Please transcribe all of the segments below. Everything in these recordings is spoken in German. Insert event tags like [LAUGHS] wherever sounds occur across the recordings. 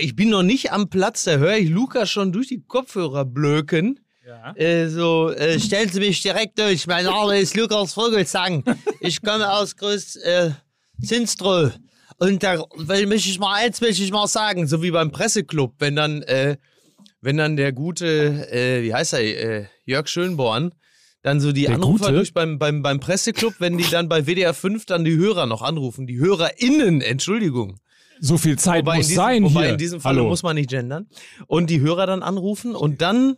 Ich bin noch nicht am Platz, da höre ich Luca schon durch die Kopfhörer blöken. Ja. Äh, so, äh, stellen Sie mich direkt durch. Mein Name ist Lukas Vogelsang. Ich komme aus Groß äh, Zinstroh. Und da will mich ich mal eins will ich mal sagen, so wie beim Presseclub, wenn dann, äh, wenn dann der gute, äh, wie heißt er, äh, Jörg Schönborn, dann so die Der Anrufer Gute? durch beim, beim, beim Presseclub, wenn die dann bei WDR 5 dann die Hörer noch anrufen, die HörerInnen, Entschuldigung. So viel Zeit Wobei, muss diesem, sein wobei hier. in diesem Fall Hallo. muss man nicht gendern. Und die Hörer dann anrufen und dann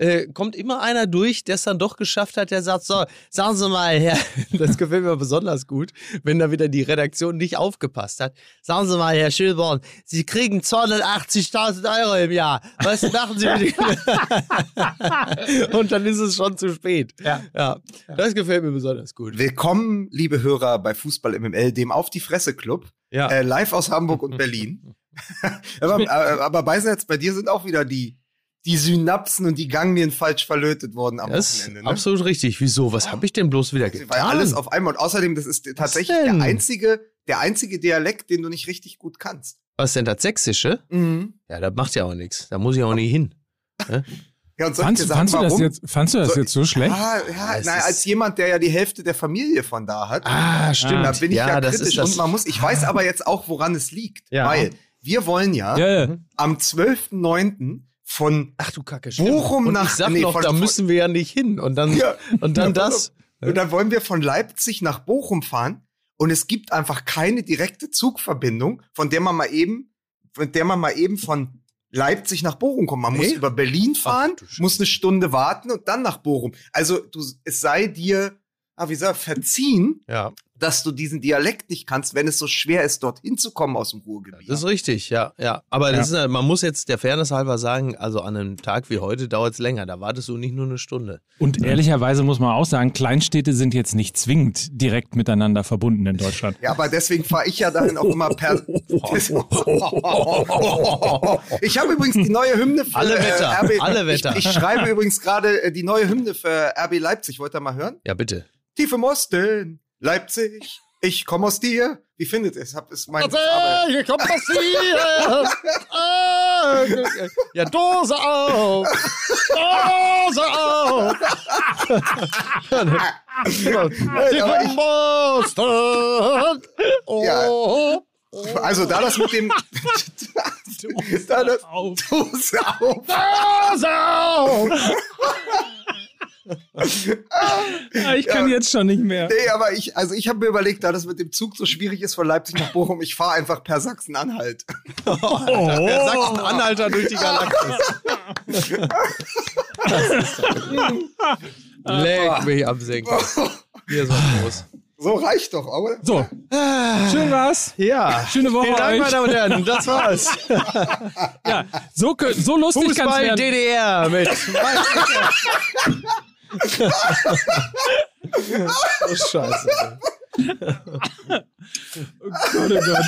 äh, kommt immer einer durch, der es dann doch geschafft hat, der sagt, so, sagen Sie mal, Herr, [LAUGHS] das gefällt mir besonders gut, wenn da wieder die Redaktion nicht aufgepasst hat. Sagen Sie mal, Herr Schönborn, Sie kriegen 280.000 Euro im Jahr. Was machen Sie mit den... [LAUGHS] Und dann ist es schon zu spät. Ja. ja. Das gefällt mir besonders gut. Willkommen, liebe Hörer bei Fußball MML, dem Auf die Fresse Club, Ja. äh, live aus Hamburg und Berlin. [LAUGHS] aber, äh, aber Beisatz, bei dir sind auch wieder die, die Synapsen und die Ganglien falsch verlötet worden am Das ist Wochenende. Ne? absolut richtig. Wieso? Was habe ich denn bloß wieder Weil getan? alles auf einmal. Und außerdem, das ist tatsächlich der einzige, der einzige Dialekt, den du nicht richtig gut kannst. Was denn das Sächsische? Ja, das macht ja auch nichts. Da muss ich auch nie hin. Ja, und Fandst, sagen, fandst, du das jetzt, fandst du das Soll- jetzt so schlecht? Ja, ja, nein, als jemand, der ja die Hälfte der Familie von da hat. Ah, stimmt. Da bin ich ja, das kritisch ist das. und man muss, ich weiß aber jetzt auch, woran es liegt. Ja. Weil wir wollen ja, Ja, ja. am 12.09. von Ach du Kacke, Bochum und nach- Ich sag nee, noch, von- da müssen wir ja nicht hin. Und dann, Ja. und dann Ja, das. und dann wollen wir von Leipzig nach Bochum fahren und es gibt einfach keine direkte Zugverbindung, von der man mal eben, von der man mal eben von Leipzig nach Bochum kommt. Man muss Nee? über Berlin fahren, Scheiße. muss eine Stunde warten und dann nach Bochum. Also du, es sei dir, ah, wie gesagt, verziehen, Ja, dass du diesen Dialekt nicht kannst, wenn es so schwer ist, dorthin zu kommen aus dem Ruhrgebiet. das ist richtig, ja, ja. Aber Das ist, ja- man muss jetzt der Fairness halber sagen, also an einem Tag wie heute dauert es länger. Da wartest du nicht nur eine Stunde. Und ehrlicherweise muss man auch sagen, Kleinstädte sind jetzt nicht zwingend direkt miteinander verbunden in Deutschland. Ja, aber deswegen fahre ich ja dahin auch immer per. [LAUGHS] ich habe übrigens die neue Hymne für Alle Wetter, äh, RB. alle Wetter. Ich, ich schreibe übrigens gerade äh, die neue Hymne für RB Leipzig. Wollt ihr mal hören? Ja, bitte. Tief im Osten, Leipzig, ich komme aus dir. Wie findet ihr es? Hab- Ist mein hier kommt das hier. Ah, Ja, Dose auf. Dose auf. ich- Boston. Oh. also da das mit dem [LAUGHS] da das Auf. Dose auf. Dose auf. Ja, ich kann jetzt schon nicht mehr. Nee, aber ich, also ich habe mir überlegt, da das mit dem Zug so schwierig ist von Leipzig nach Bochum, ich fahre einfach per Sachsen-Anhalt. [LAUGHS] Wer Sachsen-Anhalter durch die Galaxis. [LAUGHS] Leck mich am Senkel. Hier ist was los. So reicht doch, oder? So, schön war's. Ja. Schöne Woche Vielen Dank, meine. Damen und Herren. Das war's. Ja, so, so lustig kann's Fußball werden. DDR mit. Oh, Scheiße. Gott, oh Gott.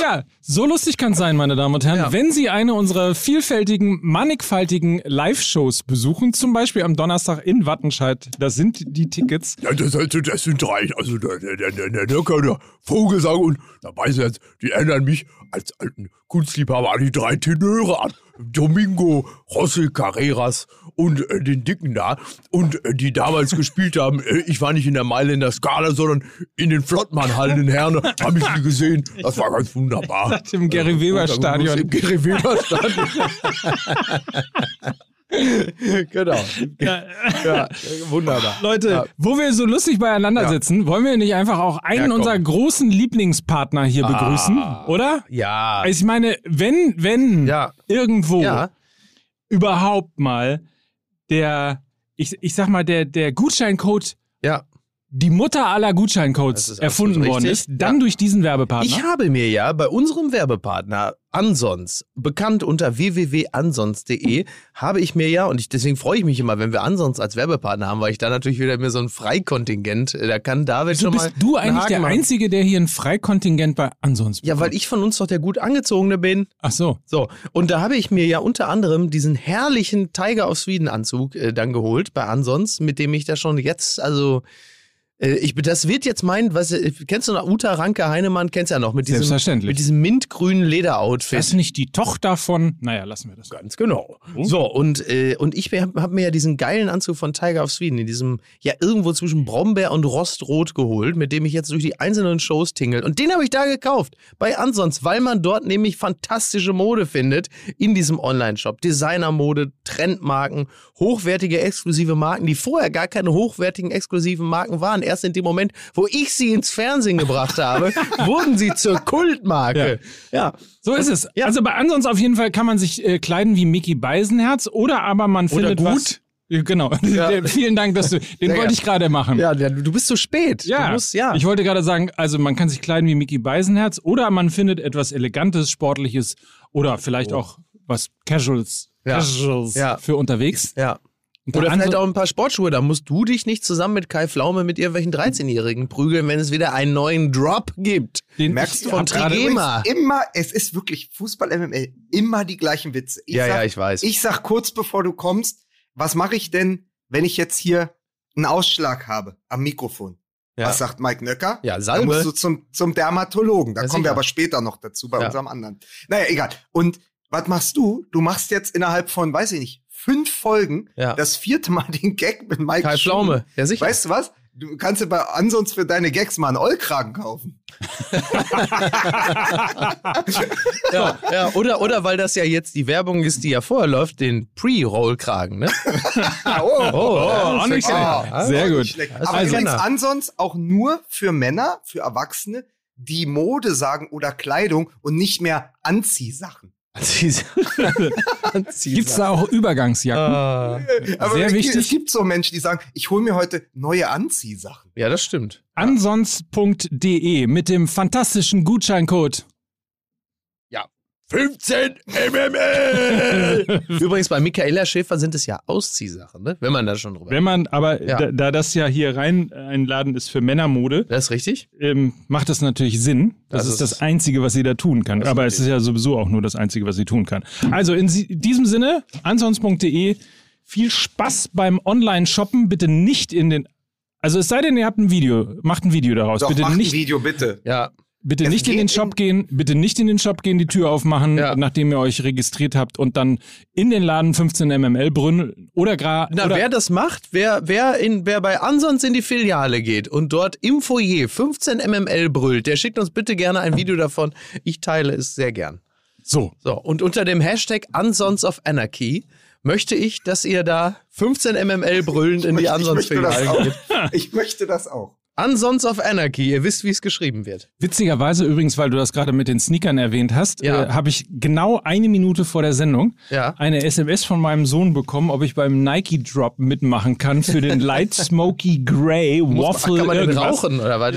ja, so lustig kann es sein, meine Damen und Herren. Ja. Wenn Sie eine unserer vielfältigen, mannigfaltigen Live-Shows besuchen, zum Beispiel am Donnerstag in Wattenscheid, das sind die Tickets. Ja, das, das sind drei. Also der, der, der, der, der, Vogelsang und da weiß ich jetzt, die erinnern mich als alten Kunstliebhaber an die drei Tenöre an. Domingo, José Carreras und äh, den Dicken da. Und äh, die damals gespielt haben, äh, ich war nicht in der Mailänder Skala, sondern in den Flottmann-Hallen in Herne. Hab ich die gesehen. Das war ganz wunderbar. Im Gary Weber Stadion. Im Gary Weber Stadion. [LAUGHS] Genau. Ja, wunderbar. Leute, Ja. wo wir so lustig beieinander sitzen, wollen wir nicht einfach auch einen Ja. Ah. unserer großen Lieblingspartner hier begrüßen, oder? Ja. Also ich meine, wenn, wenn Ja. irgendwo Ja. überhaupt mal der, ich, ich sag mal, der, der Gutscheincode, Ja. Die Mutter aller Gutscheincodes erfunden worden ist, dann Ja. durch diesen Werbepartner. Ich habe mir ja bei unserem Werbepartner Ansons, bekannt unter www.ansons.de, habe ich mir ja, und ich, deswegen freue ich mich immer, wenn wir Ansons als Werbepartner haben, weil ich da natürlich wieder mir so ein Freikontingent, äh, da kann David so schon bist mal. du einen eigentlich der machen. Einzige, der hier ein Freikontingent bei ansonsten Ja, weil ich von uns doch der gut angezogene bin. Ach so. So, und da habe ich mir ja unter anderem diesen herrlichen Tiger of Sweden Anzug äh, dann geholt bei Ansons, mit dem ich da schon jetzt, also ich, das wird jetzt mein, was, äh, kennst du noch Uta Ranke Heinemann, kennst du ja noch, mit diesem, mit diesem mintgrünen Lederoutfit. Das ist nicht die Tochter von. Naja, lassen wir das. Ganz genau. So, und, äh, und ich habe hab mir ja diesen geilen Anzug von Tiger of Sweden in diesem, ja, irgendwo zwischen Brombeer und Rostrot geholt, mit dem ich jetzt durch die einzelnen Shows tingel. Und den habe ich da gekauft, bei Ansons, weil man dort nämlich fantastische Mode findet in diesem Online-Shop. Designermode, Trendmarken, hochwertige, exklusive Marken, die vorher gar keine hochwertigen, exklusiven Marken waren. Erst in dem Moment, wo ich sie ins Fernsehen gebracht habe, [LAUGHS] wurden sie zur Kultmarke. Ja. So ist es. Ja. Also bei ansonsten auf jeden Fall kann man sich äh, kleiden wie Mickey Beisenherz oder aber man Oder findet gut. was. [LAUGHS] Ja, Genau. [LAUGHS] Vielen Dank, dass du. Den wollte gern. ich gerade machen. Ja, du bist zu spät. Ja, Du musst, ja. ich wollte gerade sagen, also man kann sich kleiden wie Mickey Beisenherz oder man findet etwas Elegantes, Sportliches oder vielleicht auch was Casuals, Oh. Ja. Casuals Ja. für unterwegs. ja. Und Oder der vielleicht auch ein paar Sportschuhe. Da musst du dich nicht zusammen mit Kai Pflaume mit irgendwelchen 13-Jährigen prügeln, wenn es wieder einen neuen Drop gibt. den Merkst du von Trigema. Immer, es ist wirklich Fußball MML, immer die gleichen Witze. Ich Ja, sag, ja, ich weiß. Ich sag kurz bevor du kommst, was mache ich denn, wenn ich jetzt hier einen Ausschlag habe am Mikrofon? Ja. Was sagt Mike Nöcker? Ja, Da Salbe. musst du zum, zum Dermatologen. Da Ja, kommen wir sicher. aber später noch dazu bei Ja. unserem anderen. Naja, egal. Und was machst du? Du machst jetzt innerhalb von, weiß ich nicht, fünf Folgen Ja. das vierte Mal den Gag mit Mike Kai. Pflaume. Ja, sicher. Weißt du was? Du kannst dir bei ansonsten für deine Gags mal einen Ollkragen kaufen. [LAUGHS] ja, ja. Oder, oder weil das ja jetzt die Werbung ist, die ja vorher läuft, den Pre-Roll-Kragen, ne? [LAUGHS] Oh, Oh, ja, auch nicht sexy. schlecht. Ja, Sehr gut. nicht schlecht. Das Aber übrigens Männer. ansonsten auch nur für Männer, für Erwachsene, die Mode sagen oder Kleidung und nicht mehr Anziehsachen. [LAUGHS] Gibt's da auch Übergangsjacken? Ah, Aber Sehr es, wichtig. es gibt so Menschen, die sagen, ich hole mir heute neue Anziehsachen. ja, das stimmt. Ansonst.de mit dem fantastischen Gutscheincode. 15 MML! [LAUGHS] Übrigens, bei Michaela Schäfer sind es ja Ausziehsachen, ne? Wenn man da schon drüber Wenn man, aber Ja. da, da das ja hier rein ein Laden ist für Männermode, Das ist richtig? ähm, macht das natürlich Sinn. Das, Das ist ist- das Einzige, was sie da tun kann. Aber es ist ja sowieso auch nur das Einzige, was sie tun kann. Also in sie- diesem Sinne, ansonst.de, viel Spaß beim Online-Shoppen. Bitte nicht in den. Also es sei denn, ihr habt ein Video, macht ein Video daraus. Doch, bitte mach nicht, ein Video, bitte. Ja. Bitte Es nicht in den Shop in- gehen, bitte nicht in den Shop gehen, die Tür aufmachen, Ja. nachdem ihr euch registriert habt und dann in den Laden 15 MML brüllen oder gerade. Na, wer das macht, wer, wer, in, wer bei Ansons in die Filiale geht und dort im Foyer 15 mml brüllt, der schickt uns bitte gerne ein Video davon. Ich teile es sehr gern. So. So, und unter dem Hashtag Ansons of Anarchy möchte ich, dass ihr da 15 mml brüllend in die Ansons-Filiale geht. Ich möchte das auch. Ansons of Anarchy, ihr wisst, wie es geschrieben wird. Witzigerweise übrigens, weil du das gerade mit den Sneakern erwähnt hast, Ja. äh, habe ich genau eine Minute vor der Sendung Ja. eine SMS von meinem Sohn bekommen, ob ich beim Nike Drop mitmachen kann für den Light [LAUGHS] Smoky Grey Waffle Kann man den irgendwas. rauchen oder was?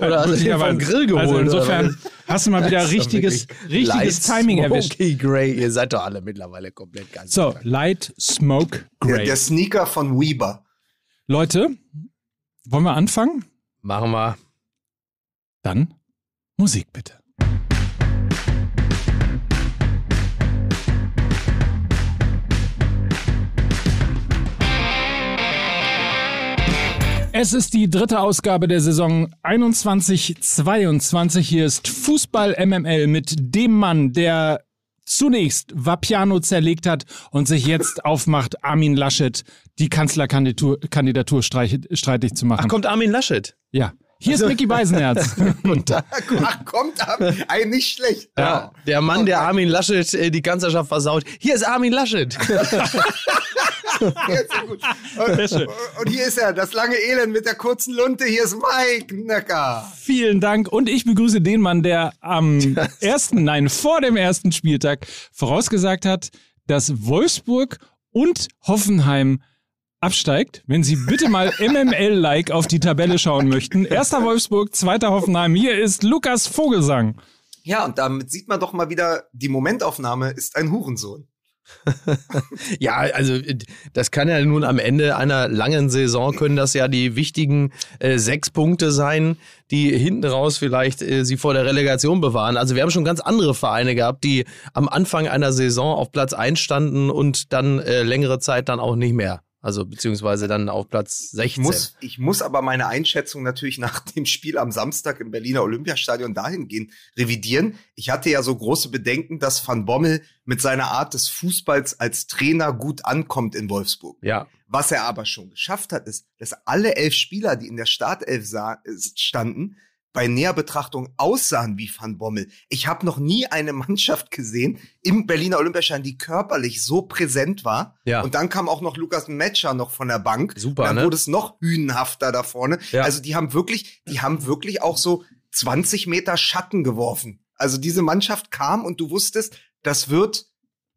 Oder [LAUGHS] hast du den vom Grill geholt? Also oder insofern hast du mal wieder [LAUGHS] richtiges, richtiges Light Timing erwischt. Smoky Grey, ihr seid doch alle mittlerweile komplett ganz. So, Light Smoke Der, Grey. der Sneaker von Weber. Leute, wollen wir anfangen? Machen wir. Dann Musik bitte. Es ist die dritte Ausgabe der Saison 21-22. Hier ist Fußball MML mit dem Mann, der zunächst Vapiano zerlegt hat und sich jetzt [LAUGHS] aufmacht, Armin Laschet die Kanzlerkandidatur Kandidatur streitig zu machen. Ach, kommt Armin Laschet. Ja. Hier ist Mickey Beisenherz. [LAUGHS] Ach, kommt ab. Ein nicht schlecht. Ja, der Mann, der Armin Laschet äh, die Kanzlerschaft versaut. Hier ist Armin Laschet. [LAUGHS] Ja, sehr gut. Und, und hier ist er, das lange Elend mit der kurzen Lunte. Hier ist Mike Nöcker. Vielen Dank und ich begrüße den Mann, der am [LAUGHS] ersten, nein, vor dem ersten Spieltag vorausgesagt hat, dass Wolfsburg und Hoffenheim absteigt. Wenn Sie bitte mal [LAUGHS] MML-like auf die Tabelle schauen möchten. Erster Wolfsburg, zweiter Hoffenheim. Hier ist Lukas Vogelsang. Ja, und damit sieht man doch mal wieder, die Momentaufnahme ist ein Hurensohn. [LAUGHS] Ja, also äh, das kann ja nun am Ende einer langen Saison können das ja die wichtigen äh, sechs Punkte sein, die hinten raus vielleicht äh, sie vor der Relegation bewahren. Also wir haben schon ganz andere Vereine gehabt, die am Anfang einer Saison auf Platz 1 standen und dann äh, längere Zeit dann auch nicht mehr Also beziehungsweise dann auf Platz Ich 16. muss, ich muss aber meine Einschätzung natürlich nach dem Spiel am Samstag im Berliner Olympiastadion dahingehend revidieren. Ich hatte ja so große Bedenken, dass Van Bommel mit seiner Art des Fußballs als Trainer gut ankommt in Wolfsburg. ja, Was er aber schon geschafft hat, ist, dass alle elf Spieler, die in der Startelf standen, bei näher Betrachtung aussahen wie Van Bommel. Ich habe noch nie eine Mannschaft gesehen im Berliner Olympiastadion, die körperlich so präsent war. Ja. Und dann kam auch noch Lukas Metscher noch von der Bank. Super, Und dann ne? wurde es noch hünenhafter da vorne. Ja. Also die haben wirklich, die haben wirklich auch so 20 Meter Schatten geworfen. Also diese Mannschaft kam und du wusstest, das wird,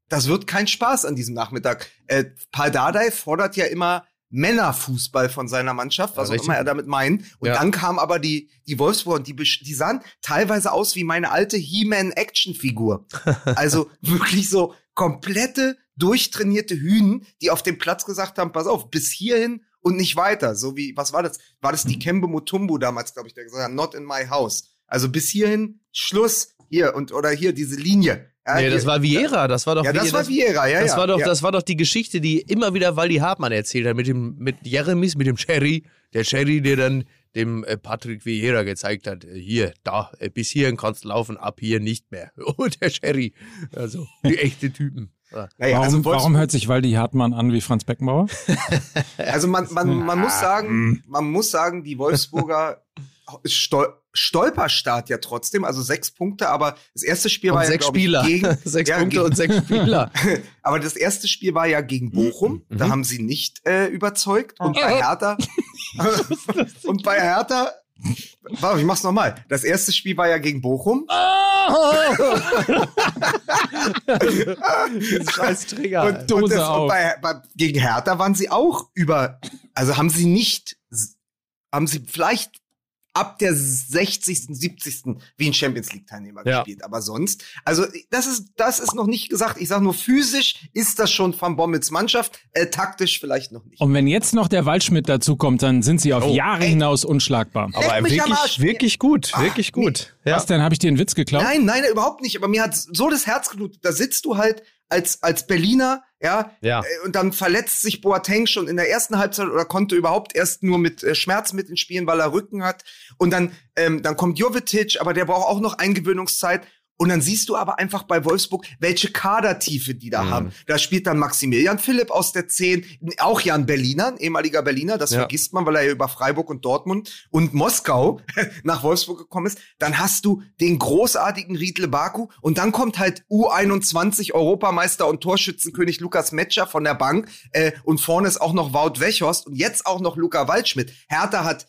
das wird kein Spaß an diesem Nachmittag. Äh, Paul Dardai fordert ja immer Männerfußball von seiner Mannschaft, was Ja, auch immer er damit meint. Und Ja. dann kam aber die, die Wolfsburg und die, die sahen teilweise aus wie meine alte He-Man-Action-Figur. [LAUGHS] also wirklich so komplette, durchtrainierte Hühnen, die auf dem Platz gesagt haben, pass auf, bis hierhin und nicht weiter. So wie, was war das? War das die Kembe Mutumbu damals, glaube ich, der gesagt hat, not in my house. Also bis hierhin, Schluss, hier und oder hier diese Linie. Ja, nee, das war Vieira, das war doch Ja, das Vieira- war Vieira, ja, das ja. war doch, ja. das war doch die Geschichte, die immer wieder Waldi Hartmann erzählt hat mit dem mit Jeremies, mit dem Cherry, der Cherry, der dann dem äh, Patrick Vieira gezeigt hat, äh, hier, da, äh, bis hierhin kannst du laufen, ab hier nicht mehr. [LAUGHS] Oh, der Cherry, also die echte Typen. Ja. Naja, warum, also warum hört sich Waldi Hartmann an wie Franz Beckenbauer? Also man, man, man muss sagen, man muss sagen, die Wolfsburger [LAUGHS] Stol Stolperstart ja trotzdem, also sechs Punkte, aber das erste Spiel Und war ja sechs ich, Spieler, gegen, [LAUGHS] sechs ja, Punkte gegen- und sechs Spieler. [LAUGHS] aber das erste Spiel war ja gegen Bochum, da Mhm. haben sie nicht äh, überzeugt und bei Hertha [LAUGHS] und bei Hertha Warte, ich mach's nochmal. Das erste Spiel war ja gegen Bochum. Scheiß Trigger. Und, und, das, und bei, bei, gegen Hertha waren sie auch über, also haben sie nicht, haben sie vielleicht ab der 60., 70. wie ein Champions League Teilnehmer Ja. gespielt. Aber sonst, also das ist, das ist noch nicht gesagt. Ich sage nur physisch ist das schon Van Bommels Mannschaft, äh, taktisch vielleicht noch nicht. Und wenn jetzt noch der Waldschmidt dazu kommt, dann sind sie auf Oh, Jahre ey. hinaus unschlagbar. Leck Aber wirklich, wirklich gut, Ah, wirklich gut. Ja. Was denn? Habe ich dir einen Witz geklaut? Nein, nein, überhaupt nicht. Aber mir hat so das Herz geblutet. Da sitzt du halt als, als Berliner, ja, Ja. äh, und dann verletzt sich Boateng schon in der ersten Halbzeit oder konnte überhaupt erst nur mit äh, Schmerzmitteln spielen, weil er Rücken hat. Und dann, ähm, dann kommt Jovetic, aber der braucht auch noch Eingewöhnungszeit. Und dann siehst du aber einfach bei Wolfsburg, welche Kadertiefe die da Mhm. haben. Da spielt dann Maximilian Philipp aus der 10, auch Jan Berliner, ein ehemaliger Berliner, das Ja. vergisst man, weil er ja über Freiburg und Dortmund und Moskau [LAUGHS] nach Wolfsburg gekommen ist. Dann hast du den großartigen Riedle Baku und dann kommt halt U21 Europameister und Torschützenkönig Lukas Metscher von der Bank äh, und vorne ist auch noch Wout Wechhorst und jetzt auch noch Luca Waldschmidt. Hertha hat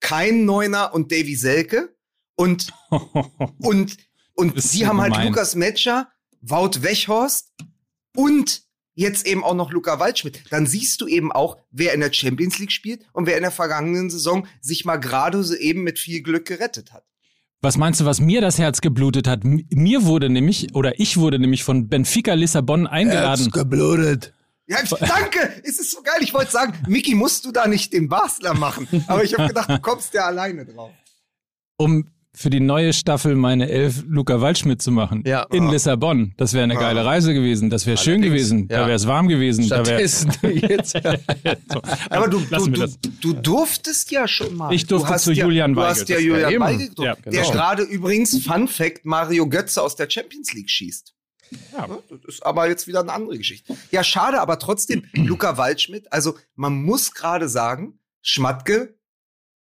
kein Neuner und Davy Selke und [LAUGHS] und, und Das sie haben halt gemein. Lukas Metscher, Wout Wechhorst und jetzt eben auch noch Luca Waldschmidt. Dann siehst du eben auch, wer in der Champions League spielt und wer in der vergangenen Saison sich mal gerade so eben mit viel Glück gerettet hat. Was meinst du, was mir das Herz geblutet hat? Mir wurde nämlich, oder ich wurde nämlich von Benfica Lissabon eingeladen. geblutet. Ja, danke! Es ist so geil. Ich wollte sagen, Miki, musst du da nicht den Basler machen? Aber ich habe gedacht, du kommst ja alleine drauf. um für die neue Staffel meine Elf Luca Waldschmidt zu machen. Ja. In Ah. Lissabon. Das wäre eine geile Reise gewesen. Das wäre schön gewesen. ja. Da wäre es warm gewesen. Da wär, Stattdessen [LAUGHS] jetzt. so, Aber du, du, du, du durftest ja schon mal. Ich durfte du hast zu ja, Julian Du Weigel. hast ja Julian. Weigel Ja, der genau. gerade übrigens, Fun Fact, Mario Götze aus der Champions League schießt. Ja. Das ist aber jetzt wieder eine andere Geschichte. Ja, schade, aber trotzdem, [CLEARS THROAT] Luca Waldschmidt, also man muss gerade sagen, Schmatke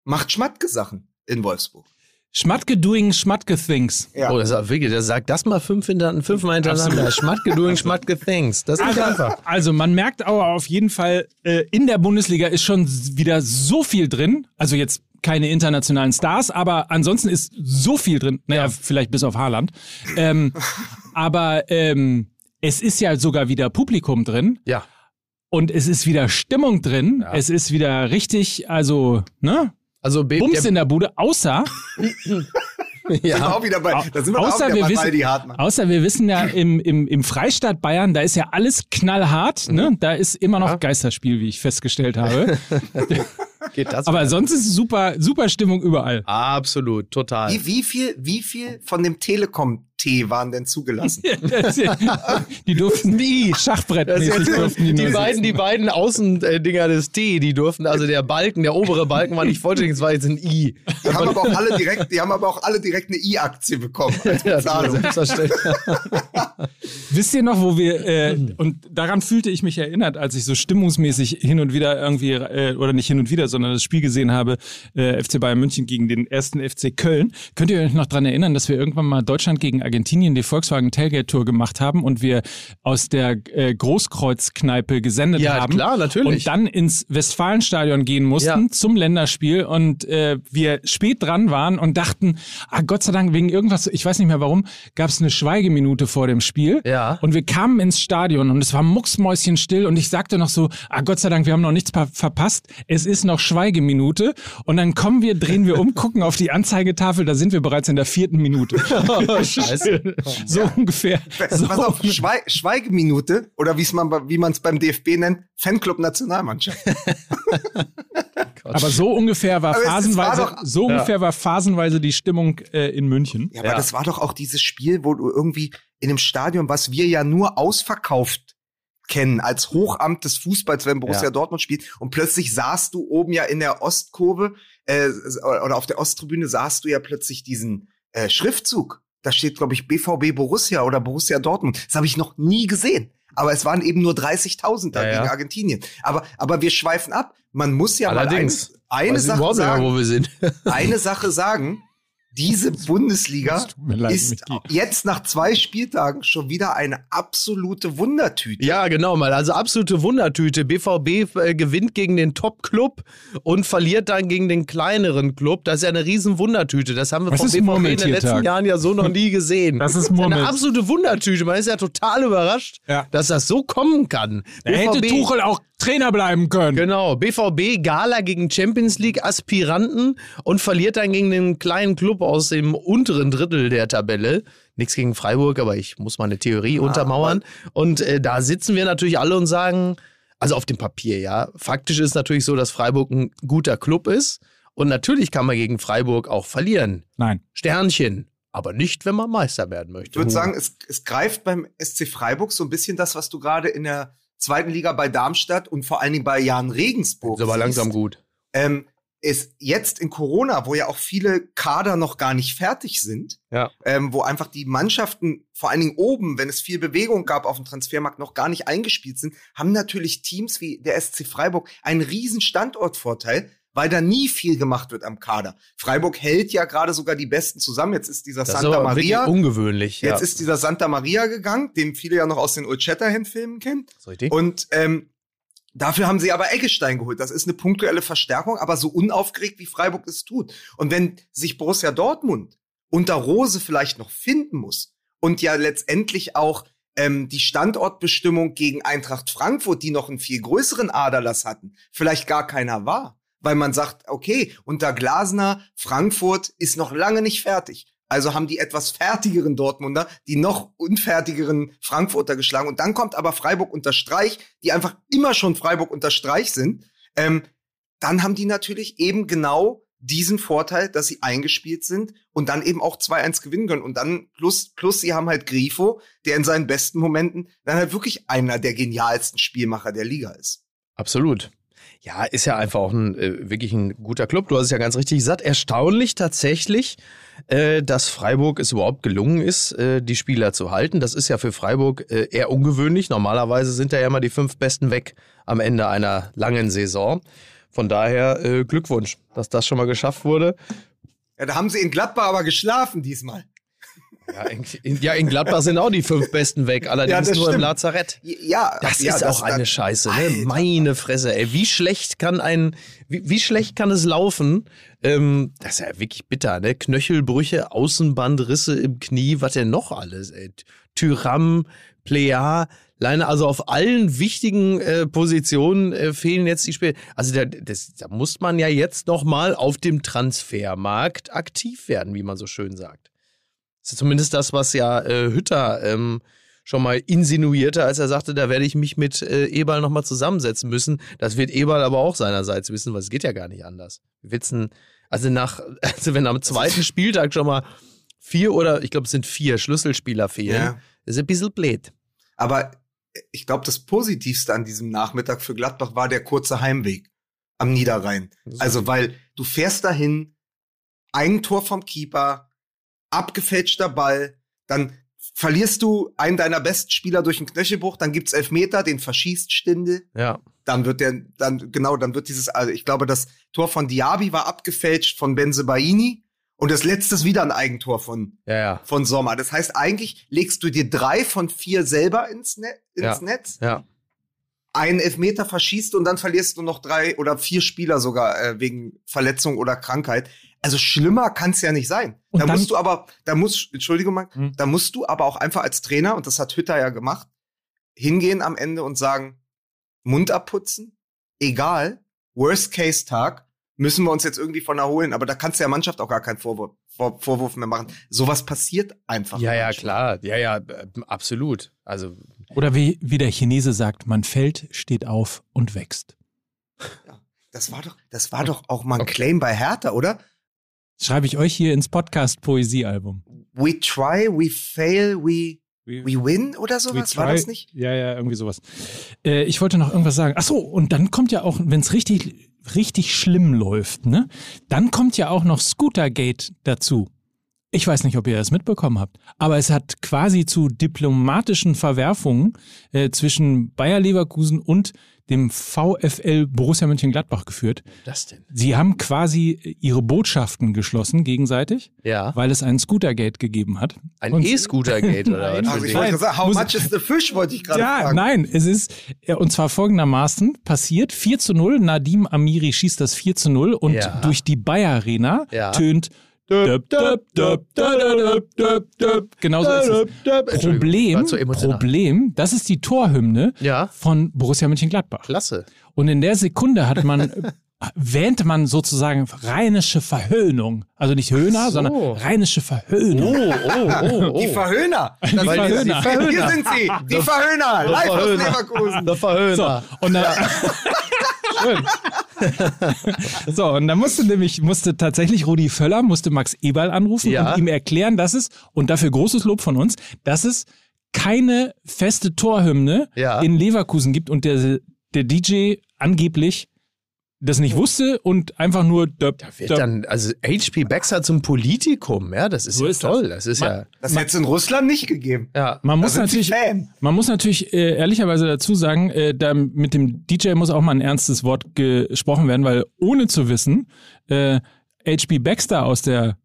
macht Schmatke-Sachen in Wolfsburg. Schmatke doing Schmatke things. Ja. Oh, das ist wirklich, der sagt das mal fünf hinter, fünfmal hintereinander. Schmatke doing, Schmatke things. Das ist nicht einfach. Also man merkt aber auf jeden Fall, äh, in der Bundesliga ist schon wieder so viel drin. Also jetzt keine internationalen Stars, aber ansonsten ist so viel drin. Naja, vielleicht bis auf Haaland. Ähm, [LAUGHS] aber ähm, es ist ja sogar wieder Publikum drin Ja. und es ist wieder Stimmung drin. Ja. Es ist wieder richtig, also, ne? Also, Be- Bums in der Bude, außer, [LAUGHS] [LAUGHS] Sind wir ja. auch wieder bei, da sind wir auch außer wieder wir bei wissen- Hartmann. außer wir wissen ja im, im, im Freistaat Bayern, da ist ja alles knallhart, ne? Da ist immer noch Ja. Geisterspiel, wie ich festgestellt habe. [LAUGHS] Geht das? Aber sonst ist super, super Stimmung überall. Absolut, total. Wie, wie viel, wie viel von dem Tee waren denn zugelassen? [LAUGHS] die durften Nie. Ist durften die, die, beiden, sitzen. die beiden Außendinger des T, die durften, also der Balken, der obere Balken war nicht vollständig, es war jetzt ein I. Die haben aber auch alle direkt, die haben aber auch alle direkt eine I-Aktie bekommen. [LAUGHS] Als Bezahlung. [LAUGHS] Wisst ihr noch, wo wir, äh, und daran fühlte ich mich erinnert, als ich so stimmungsmäßig hin und wieder irgendwie, äh, oder nicht hin und wieder, sondern das Spiel gesehen habe, äh, FC Bayern München gegen den ersten FC Köln. Könnt ihr euch noch dran erinnern, dass wir irgendwann mal Deutschland gegen Argentinien die Volkswagen Tailgate Tour gemacht haben und wir aus der äh, Großkreuzkneipe gesendet Ja, haben? klar, natürlich. Und dann ins Westfalenstadion gehen mussten Ja. zum Länderspiel und äh, wir spät dran waren und dachten, ah Gott sei Dank, wegen irgendwas, ich weiß nicht mehr warum, gab es eine Schweigeminute vor dem Spiel. Ja. Und wir kamen ins Stadion und es war mucksmäuschenstill und ich sagte noch so, ah Gott sei Dank, wir haben noch nichts ver verpasst. Es ist noch Schweigeminute. Und dann kommen wir, drehen wir um, [LAUGHS] gucken auf die Anzeigetafel, da sind wir bereits in der vierten Minute. [LAUGHS] Oh, [LAUGHS] scheiße. So ungefähr. So Pass auf, Schwei Schweigeminute oder wie's man, bei- wie man es beim DFB nennt, Fanclub Nationalmannschaft. Aber so ungefähr war Aber phasenweise, war doch- so ungefähr war phasenweise die Stimmung äh, in München. Ja, aber Ja. das war doch auch dieses Spiel, wo du irgendwie in einem Stadion, was wir ja nur ausverkauft kennen, als Hochamt des Fußballs, wenn Borussia Ja. Dortmund spielt, und plötzlich saßt du oben ja in der Ostkurve äh, oder auf der Osttribüne saßt du ja plötzlich diesen äh, Schriftzug. Da steht, glaube ich, BVB Borussia oder Borussia Dortmund. Das habe ich noch nie gesehen. Aber es waren eben nur 30.000 da Ja, gegen ja. Argentinien. Aber, aber wir schweifen ab. Man muss ja Allerdings. mal eine, eine Sache mehr, sagen wo wir sind. eine [LAUGHS] Sache sagen. Diese Bundesliga leid, ist Micky. jetzt nach zwei Spieltagen schon wieder eine absolute Wundertüte. Ja, genau mal. Also absolute Wundertüte. BVB äh, gewinnt gegen den Top-Club und verliert dann gegen den kleineren Club. Das ist ja eine riesen Wundertüte. Das haben wir vom ist BVB in den letzten Jahren ja so noch nie gesehen. Das ist eine Murmel. absolute Wundertüte. Man ist ja total überrascht, Ja. dass das so kommen kann. Da hätte Tuchel auch Trainer bleiben können. Genau, BVB Gala gegen Champions League Aspiranten und verliert dann gegen den kleinen Club aus dem unteren Drittel der Tabelle. Nichts gegen Freiburg, aber ich muss meine Theorie untermauern. Und äh, da sitzen wir natürlich alle und sagen, also auf dem Papier, ja. Faktisch ist natürlich so, dass Freiburg ein guter Club ist. Und natürlich kann man gegen Freiburg auch verlieren. Nein. Sternchen. Aber nicht, wenn man Meister werden möchte. Ich würde sagen, es, es greift beim SC Freiburg so ein bisschen das, was du gerade in der zweiten Liga bei Darmstadt und vor allen Dingen bei Jan Regensburg ist aber langsam gut. ähm, ist jetzt in Corona, wo ja auch viele Kader noch gar nicht fertig sind, Ja. ähm, wo einfach die Mannschaften, vor allen Dingen oben, wenn es viel Bewegung gab auf dem Transfermarkt, noch gar nicht eingespielt sind, haben natürlich Teams wie der SC Freiburg einen riesen Standortvorteil, weil da nie viel gemacht wird am Kader. Freiburg hält ja gerade sogar die Besten zusammen. Jetzt ist dieser Das ist Santa wirklich Maria. ungewöhnlich. Jetzt ja. ist dieser Santa Maria gegangen, den viele ja noch aus den Old Shatterhand-Filmen kennen. Ist richtig? Und ähm, dafür haben sie aber Eggestein geholt. Das ist eine punktuelle Verstärkung, aber so unaufgeregt, wie Freiburg es tut. Und wenn sich Borussia Dortmund unter Rose vielleicht noch finden muss und ja letztendlich auch ähm, die Standortbestimmung gegen Eintracht Frankfurt, die noch einen viel größeren Aderlass hatten, vielleicht gar keiner war. Weil man sagt, okay, unter Glasner, Frankfurt ist noch lange nicht fertig. Also haben die etwas fertigeren Dortmunder die noch unfertigeren Frankfurter geschlagen. Und dann kommt aber Freiburg unter Streich, die einfach immer schon Freiburg unter Streich sind. Ähm, dann haben die natürlich eben genau diesen Vorteil, dass sie eingespielt sind und dann eben auch 2-1 gewinnen können. Und dann plus, plus sie haben halt Grifo, der in seinen besten Momenten dann halt wirklich einer der genialsten Spielmacher der Liga ist. Absolut. Ja, ist ja einfach auch ein äh, wirklich ein guter Club. Du hast es ja ganz richtig gesagt. Erstaunlich tatsächlich, äh, dass Freiburg es überhaupt gelungen ist, äh, die Spieler zu halten. Das ist ja für Freiburg eher ungewöhnlich. Normalerweise sind da ja immer die fünf Besten weg am Ende einer langen Saison. Von daher Glückwunsch, dass das schon mal geschafft wurde. Ja, da haben sie in Gladbach aber geschlafen diesmal. Ja, in, in, ja, in Gladbach sind auch die fünf Besten weg, allerdings das nur im stimmt. Lazarett. Ja, Das ja, ist auch eine das- Scheiße, ne? Alter. Meine Fresse, ey. Wie schlecht kann ein, wie, wie schlecht kann es laufen? Ähm, das ist ja wirklich bitter, ne? Knöchelbrüche, Außenbandrisse im Knie, was denn noch alles, ey? Tyram, Plea, Leine, also auf allen wichtigen äh, Positionen äh, fehlen jetzt die Spiele. Also da, das, da muss man ja jetzt noch mal auf dem Transfermarkt aktiv werden, wie man so schön sagt. Das ist zumindest das, was ja äh, Hütter ähm, schon mal insinuierte, als er sagte, da werde ich mich mit äh, Eberl nochmal zusammensetzen müssen. Das wird Eberl aber auch seinerseits wissen, weil es geht ja gar nicht anders. Wir witzen, also nach, [LAUGHS] also wenn am zweiten Spieltag schon mal vier oder ich glaube, es sind vier Schlüsselspieler fehlen. Ja. Ist ein bisschen blöd. Aber ich glaube, das Positivste an diesem Nachmittag für Gladbach war der kurze Heimweg am Niederrhein. Also, weil du fährst dahin, Eigentor vom Keeper, abgefälschter Ball, dann verlierst du einen deiner besten Spieler durch einen Knöchelbruch, dann gibt's Elfmeter, den verschießt Stindel, Ja. dann wird der, dann, genau, dann wird dieses, also ich glaube, das Tor von Diaby war abgefälscht von Benzebaini und das letzte ist wieder ein Eigentor von, Ja, ja. von Sommer. Das heißt, eigentlich legst du dir drei von vier selber ins, Net, ins Ja. Netz, Ja. einen Elfmeter verschießt und dann verlierst du noch drei oder vier Spieler sogar äh, wegen Verletzung oder Krankheit. Also schlimmer kann's ja nicht sein. Und da dann- musst du aber, da musst, Entschuldigung mal, Hm. da musst du aber auch einfach als Trainer, und das hat Hütter ja gemacht, hingehen am Ende und sagen, Mund abputzen, egal, Worst-Case-Tag, müssen wir uns jetzt irgendwie von erholen, aber da kannst du der Mannschaft auch gar keinen Vorwurf, Vor Vorwurf mehr machen. Sowas passiert einfach. Ja, ja, klar. Ja, ja, äh, absolut. Also, Oder wie, wie der Chinese sagt, man fällt, steht auf und wächst. Das war doch, das war doch auch mal ein Claim bei Hertha, oder? Schreibe ich euch hier ins Podcast-Poesiealbum. We try, we fail, we, We- we win oder sowas? War das nicht? Ja, ja, irgendwie sowas. Äh, ich wollte noch irgendwas sagen. Ach so, und dann kommt ja auch, wenn es richtig, richtig schlimm läuft, ne? Dann kommt ja auch noch Scootergate dazu. Ich weiß nicht, ob ihr das mitbekommen habt, aber es hat quasi zu diplomatischen Verwerfungen äh, zwischen Bayer Leverkusen und dem VfL Borussia Mönchengladbach geführt. das denn? Sie haben quasi ihre Botschaften geschlossen gegenseitig, Ja. weil es ein Scootergate gegeben hat. Ein Und- E-Scooter-Gate [LAUGHS] oder was? Also ich wollte sagen, how much is the fish, wollte ich gerade Ja, fragen. nein, es ist, und zwar folgendermaßen passiert, 4 zu 0, Nadim Amiri schießt das 4 zu 0 und Ja. durch die Bayer Arena Ja. tönt döp. Genauso ist es. Problem. Problem, das ist die Torhymne Ja. von Borussia Mönchengladbach. Klasse. Und in der Sekunde hat man, äh, wähnt man sozusagen rheinische Verhöhnung. Also nicht Höhner, so. sondern rheinische Verhöhnung. Oh, oh, oh, Die oh. Verhöhner. [LAUGHS] Das Die weil Verhöhner. Die Verhöhner. Hier sind sie. Die Verhöhner. Live aus Verhöhner. Leverkusen. Der Verhöhner. So, und dann, [LAUGHS] Schön. [LAUGHS] so, und da musste nämlich, musste tatsächlich Rudi Völler, musste Max Eberl anrufen Ja. und ihm erklären, dass es, und dafür großes Lob von uns, dass es keine feste Torhymne Ja. in Leverkusen gibt und der, der DJ angeblich das nicht wusste und einfach nur döp, Wird döp. dann, also HP Baxter zum Politikum, ja, das ist So ja ist das. toll. Das, ist ja, Das hätte es in Russland nicht gegeben. ja. Man Da muss natürlich, man muss natürlich äh, ehrlicherweise dazu sagen, äh, da mit dem DJ muss auch mal ein ernstes Wort gesprochen werden, weil ohne zu wissen, äh, HB Baxter aus der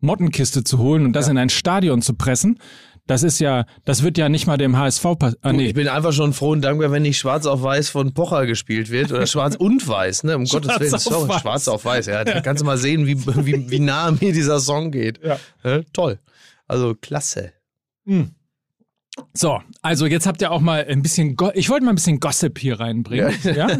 Mottenkiste zu holen und das in ein Stadion zu pressen, das ist ja, das wird ja nicht mal dem HSV passieren. Ah, nee. Ich bin einfach schon froh und dankbar, wenn nicht schwarz auf weiß von Pocher gespielt wird oder schwarz und weiß, ne? Um [LAUGHS] Schwarz Gottes Willen. Sorry, weiß. schwarz auf weiß, ja. Da kannst du mal sehen, wie, wie, wie nah mir dieser Song geht. Ja. Ne? Toll. Also klasse. So, also jetzt habt ihr auch mal ein bisschen, Go ich wollte mal ein bisschen Gossip hier reinbringen. Ja? [LAUGHS]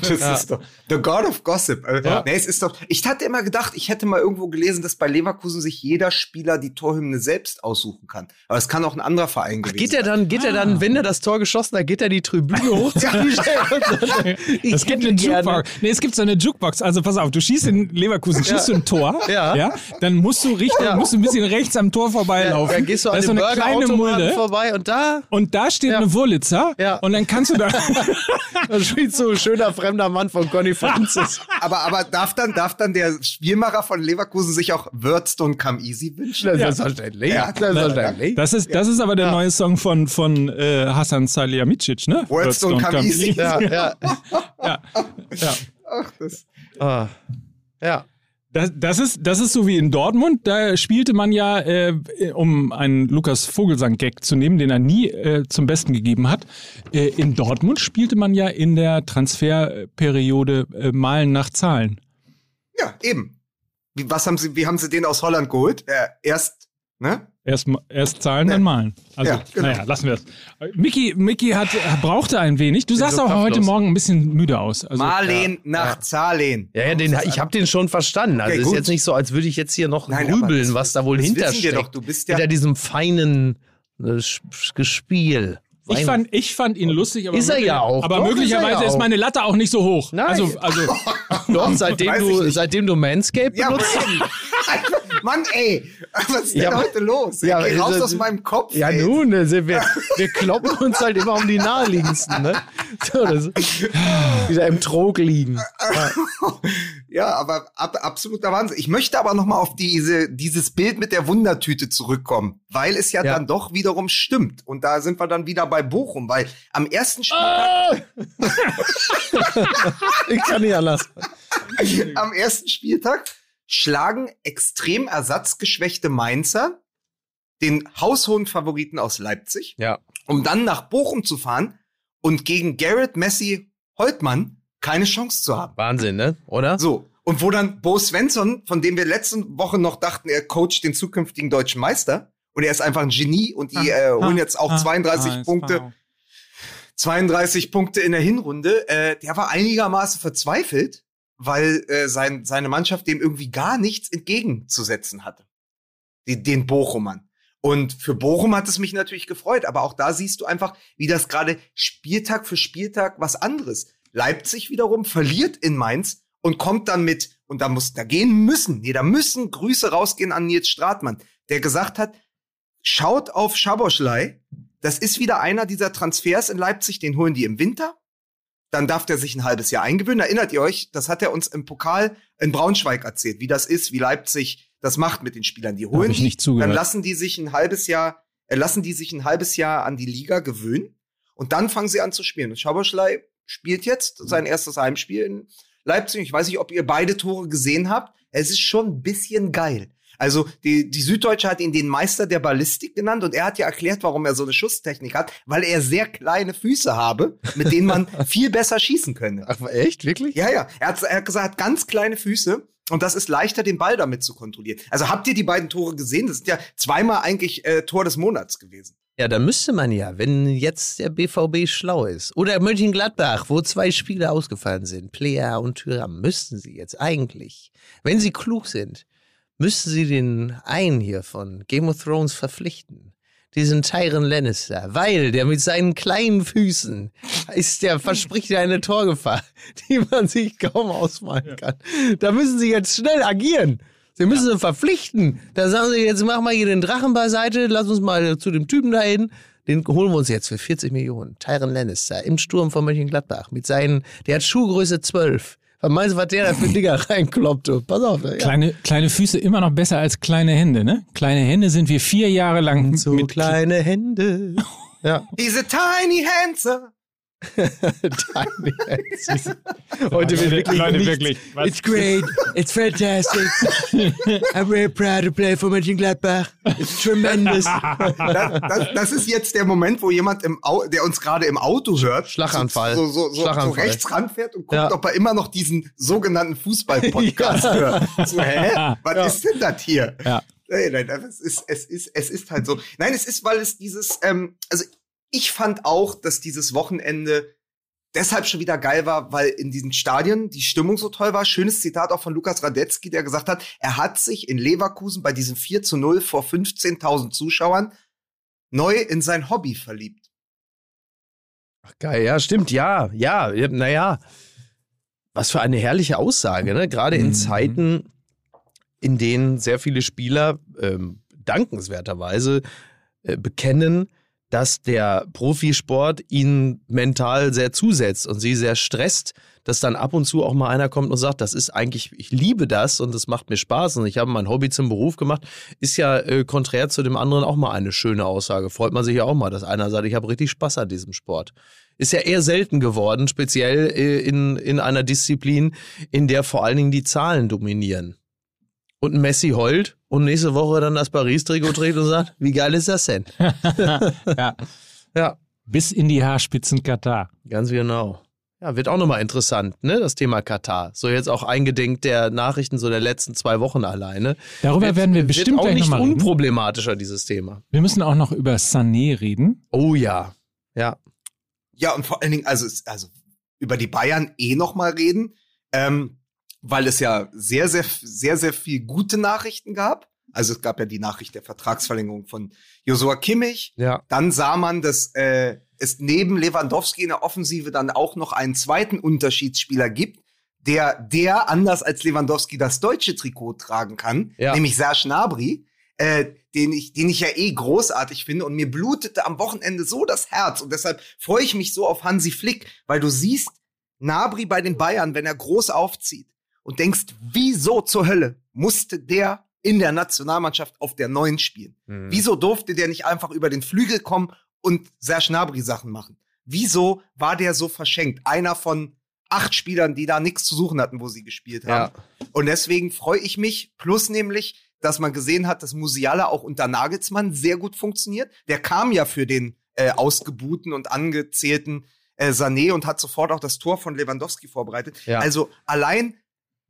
Das ist doch the God of Gossip. Äh, Ja. Nee, es ist doch. Ich hatte immer gedacht, ich hätte mal irgendwo gelesen, dass bei Leverkusen sich jeder Spieler die Torhymne selbst aussuchen kann. Aber es kann auch ein anderer Verein Ach, gewesen geht er dann, geht er Ah. dann, wenn er das Tor geschossen hat, geht er die Tribüne hoch? [LAUGHS] [LAUGHS] Es gibt eine gerne- Jukebox. Nee, es gibt so eine Jukebox. Also pass auf, du schießt in Leverkusen, schießt du ein Tor. Ja. Dann musst du richtig, Ja. musst du ein bisschen rechts am Tor vorbeilaufen. Dann gehst du an so dem eine Mulde. vorbei und da, Und da steht Ja. eine Wurlitzer. Ja. Und dann kannst du da. [LAUGHS] da spielt so ein schöner fremder Mann von Conny Francis. [LAUGHS] Aber, aber darf dann, darf dann der Spielmacher von Leverkusen sich auch Würzstone Come Easy wünschen? Selbstverständlich. Ja. Selbstverständlich. Das ist, das ist aber der neue Song von, von äh, Hassan Salihamidzic, ne? Worldstone come come easy. Ja, ja. [LAUGHS] Ja. ja. Ach, das. Ah. Ja. Das, das, ist, das ist so wie in Dortmund. Da spielte man ja, äh, um einen Lukas Vogelsang-Gag zu nehmen, den er nie äh, zum Besten gegeben hat. Äh, in Dortmund spielte man ja in der Transferperiode äh, Malen nach Zahlen. Ja, eben. Wie, was haben sie, wie haben sie den aus Holland geholt? Äh, erst, ne? Erst, erst zahlen, dann malen. Also, Ja, genau. naja, lassen wir es. Mickey, Mickey hat, brauchte ein wenig. Du sahst so auch heute. Morgen ein bisschen müde aus. Also, Marleen nach Zahlen. Ja, ja, den, ich habe den schon verstanden. Also Okay, ist gut. jetzt nicht so, als würde ich jetzt hier noch Nein, grübeln, das- was da wohl das wissen wir hintersteckt. doch. Du bist ja- hinter diesem feinen äh, Gespiel. Ich, fand, ich fand ihn lustig, aber, Ist er ja auch. aber Doch, möglicherweise ist er ja ist, meine Latte auch nicht so hoch. Nein. Also, also [LAUGHS] Doch, seitdem du, seitdem du Manscape Ja, benutzt. [LAUGHS] Mann, ey, was ist denn Ja, heute los? ja, Geh raus das- aus meinem Kopf. Ja, ey. nun, also wir, wir kloppen uns halt immer um die naheliegendsten, ne? So, das, wieder im Trog liegen. [LAUGHS] Ja. Aber ab, absoluter Wahnsinn. Ich möchte aber noch mal auf diese, dieses Bild mit der Wundertüte zurückkommen, weil es ja, Ja. dann doch wiederum stimmt. Und da sind wir dann wieder bei Bochum, weil am ersten Spieltag, Ah! [LAUGHS] Ich kann nicht anders. [LAUGHS] am ersten Spieltag schlagen extrem ersatzgeschwächte Mainzer den haushohen Favoriten aus Leipzig, Ja. um dann nach Bochum zu fahren und gegen Garrett Messi Holtmann keine Chance zu haben. Wahnsinn, ne? Oder? So. Und wo dann Bo Svensson, von dem wir letzte Woche noch dachten, er coacht den zukünftigen deutschen Meister. Und er ist einfach ein Genie und die äh, holen jetzt auch 32 Punkte, 32 Punkte in der Hinrunde. Äh, der war einigermaßen verzweifelt, weil äh, sein, seine Mannschaft dem irgendwie gar nichts entgegenzusetzen hatte. Die, den Bochumern. Und für Bochum hat es mich natürlich gefreut, aber auch da siehst du einfach, wie das gerade Spieltag für Spieltag was anderes. Leipzig wiederum verliert in Mainz und kommt dann mit, und da muss, da gehen müssen, nee, da müssen Grüße rausgehen an Nils Stratmann, der gesagt hat, schaut auf Schaboschlei, das ist wieder einer dieser Transfers in Leipzig, den holen die im Winter. Dann darf der sich ein halbes Jahr eingewöhnen. Erinnert ihr euch, das hat er uns im Pokal in Braunschweig erzählt, wie das ist, wie Leipzig das macht mit den Spielern. Die holen die, dann lassen die sich ein halbes Jahr, äh, lassen die sich ein halbes Jahr an die Liga gewöhnen und dann fangen sie an zu spielen. Und Schaboschlei spielt jetzt sein erstes Heimspiel in Leipzig. Ich weiß nicht, ob ihr beide Tore gesehen habt. Es ist schon ein bisschen geil. Also die, die Süddeutsche hat ihn den Meister der Ballistik genannt und er hat ja erklärt, warum er so eine Schusstechnik hat, weil er sehr kleine Füße habe, mit denen man [LAUGHS] viel besser schießen könne. Ach, echt? Wirklich? Ja, ja. Er hat, er hat gesagt, er hat ganz kleine Füße und das ist leichter, den Ball damit zu kontrollieren. Also habt ihr die beiden Tore gesehen? Das sind ja zweimal eigentlich äh, Tor des Monats gewesen. Ja, da müsste man ja, wenn jetzt der BVB schlau ist. Oder Mönchengladbach, wo zwei Spieler ausgefallen sind, Player und Thüram, müssten sie jetzt eigentlich, wenn sie klug sind, müssten sie den einen hier von Game of Thrones verpflichten. Diesen Tyron Lannister, weil der mit seinen kleinen Füßen ist der verspricht ja eine Torgefahr, [LAUGHS] die man sich kaum ausmalen kann. Da müssen sie jetzt schnell agieren. Sie müssen sie verpflichten. Da sagen sie, jetzt mach mal hier den Drachen beiseite, lass uns mal zu dem Typen da hin. Den holen wir uns jetzt für 40 Millionen. Tyron Lannister im Sturm von Mönchengladbach mit seinen, der hat Schuhgröße 12. Was meinst du, was der da für Dinger [LAUGHS] reinkloppt? du? Pass auf. Ja. Kleine, kleine Füße immer noch besser als kleine Hände, ne? Kleine Hände sind wir vier Jahre lang So mit kleine Hände. [LAUGHS] Ja. Diese tiny hands. Tiny Hands. [LAUGHS] Heute wird wirklich Leute, nichts. wirklich, was- It's great. It's fantastic. I'm very proud to play for Mönchengladbach. It's tremendous. [LAUGHS] Das, das, das ist jetzt der Moment, wo jemand, im Au der uns gerade im Auto hört, Schlaganfall. so, so, so, so, Schlaganfall. so rechts ranfährt und guckt, Ja. ob er immer noch diesen sogenannten Fußball-Podcast [LAUGHS] Ja. hört. So, hä? Was Ja. ist denn das hier? Ja. Nein, nein, es ist, es ist, es ist halt so. Nein, es ist, weil es dieses, ähm, also ich fand auch, dass dieses Wochenende deshalb schon wieder geil war, weil in diesen Stadien die Stimmung so toll war. Schönes Zitat auch von Lukas Radetzky, der gesagt hat, er hat sich in Leverkusen bei diesem 4 zu 0 vor 15.000 Zuschauern neu in sein Hobby verliebt. Geil, ja, stimmt, ja, ja, naja. Was für eine herrliche Aussage, ne? Gerade in Mhm. Zeiten, in denen sehr viele Spieler ähm, dankenswerterweise äh, bekennen, dass der Profisport ihnen mental sehr zusetzt und sie sehr stresst, dass dann ab und zu auch mal einer kommt und sagt, das ist eigentlich, ich liebe das und es macht mir Spaß und ich habe mein Hobby zum Beruf gemacht, ist ja äh, konträr zu dem anderen auch mal eine schöne Aussage. Freut man sich ja auch mal, dass einer sagt, ich habe richtig Spaß an diesem Sport. Ist ja eher selten geworden, speziell äh, in, in einer Disziplin, in der vor allen Dingen die Zahlen dominieren. Und ein Messi heult und nächste Woche dann das Paris-Trikot trägt und sagt, wie geil ist das denn? [LAUGHS] ja. Ja, Bis in die Haarspitzen Katar. ganz genau. Ja, wird auch nochmal interessant, ne, das Thema Katar. So jetzt auch eingedenk der Nachrichten so der letzten zwei Wochen alleine. Darüber Wird- werden wir bestimmt wird auch nicht nochmal reden. unproblematischer, dieses Thema. Wir müssen auch noch über Sané reden. Oh ja. Ja. Ja, und vor allen Dingen, also, also über die Bayern eh noch mal reden, ähm, weil es ja sehr, sehr, sehr, sehr viel gute Nachrichten gab. Also es gab ja die Nachricht der Vertragsverlängerung von Josua Kimmich. Ja. Dann sah man, dass äh, es neben Lewandowski in der Offensive dann auch noch einen zweiten Unterschiedsspieler gibt, der, der anders als Lewandowski das deutsche Trikot tragen kann, Ja. nämlich Serge Gnabry, äh, den ich, den ich ja eh großartig finde und mir blutete am Wochenende so das Herz und deshalb freue ich mich so auf Hansi Flick, weil du siehst Gnabry bei den Bayern, wenn er groß aufzieht und denkst, wieso zur Hölle musste der in der Nationalmannschaft auf der Neuen spielen? Mhm. Wieso durfte der nicht einfach über den Flügel kommen und Serge Gnabry Sachen machen? Wieso war der so verschenkt? Einer von acht Spielern, die da nichts zu suchen hatten, wo sie gespielt haben. Und deswegen freue ich mich, plus nämlich, dass man gesehen hat, dass Musiala auch unter Nagelsmann sehr gut funktioniert. Der kam ja für den äh, ausgebuhten und angezählten äh, Sané und hat sofort auch das Tor von Lewandowski vorbereitet. Ja. Also allein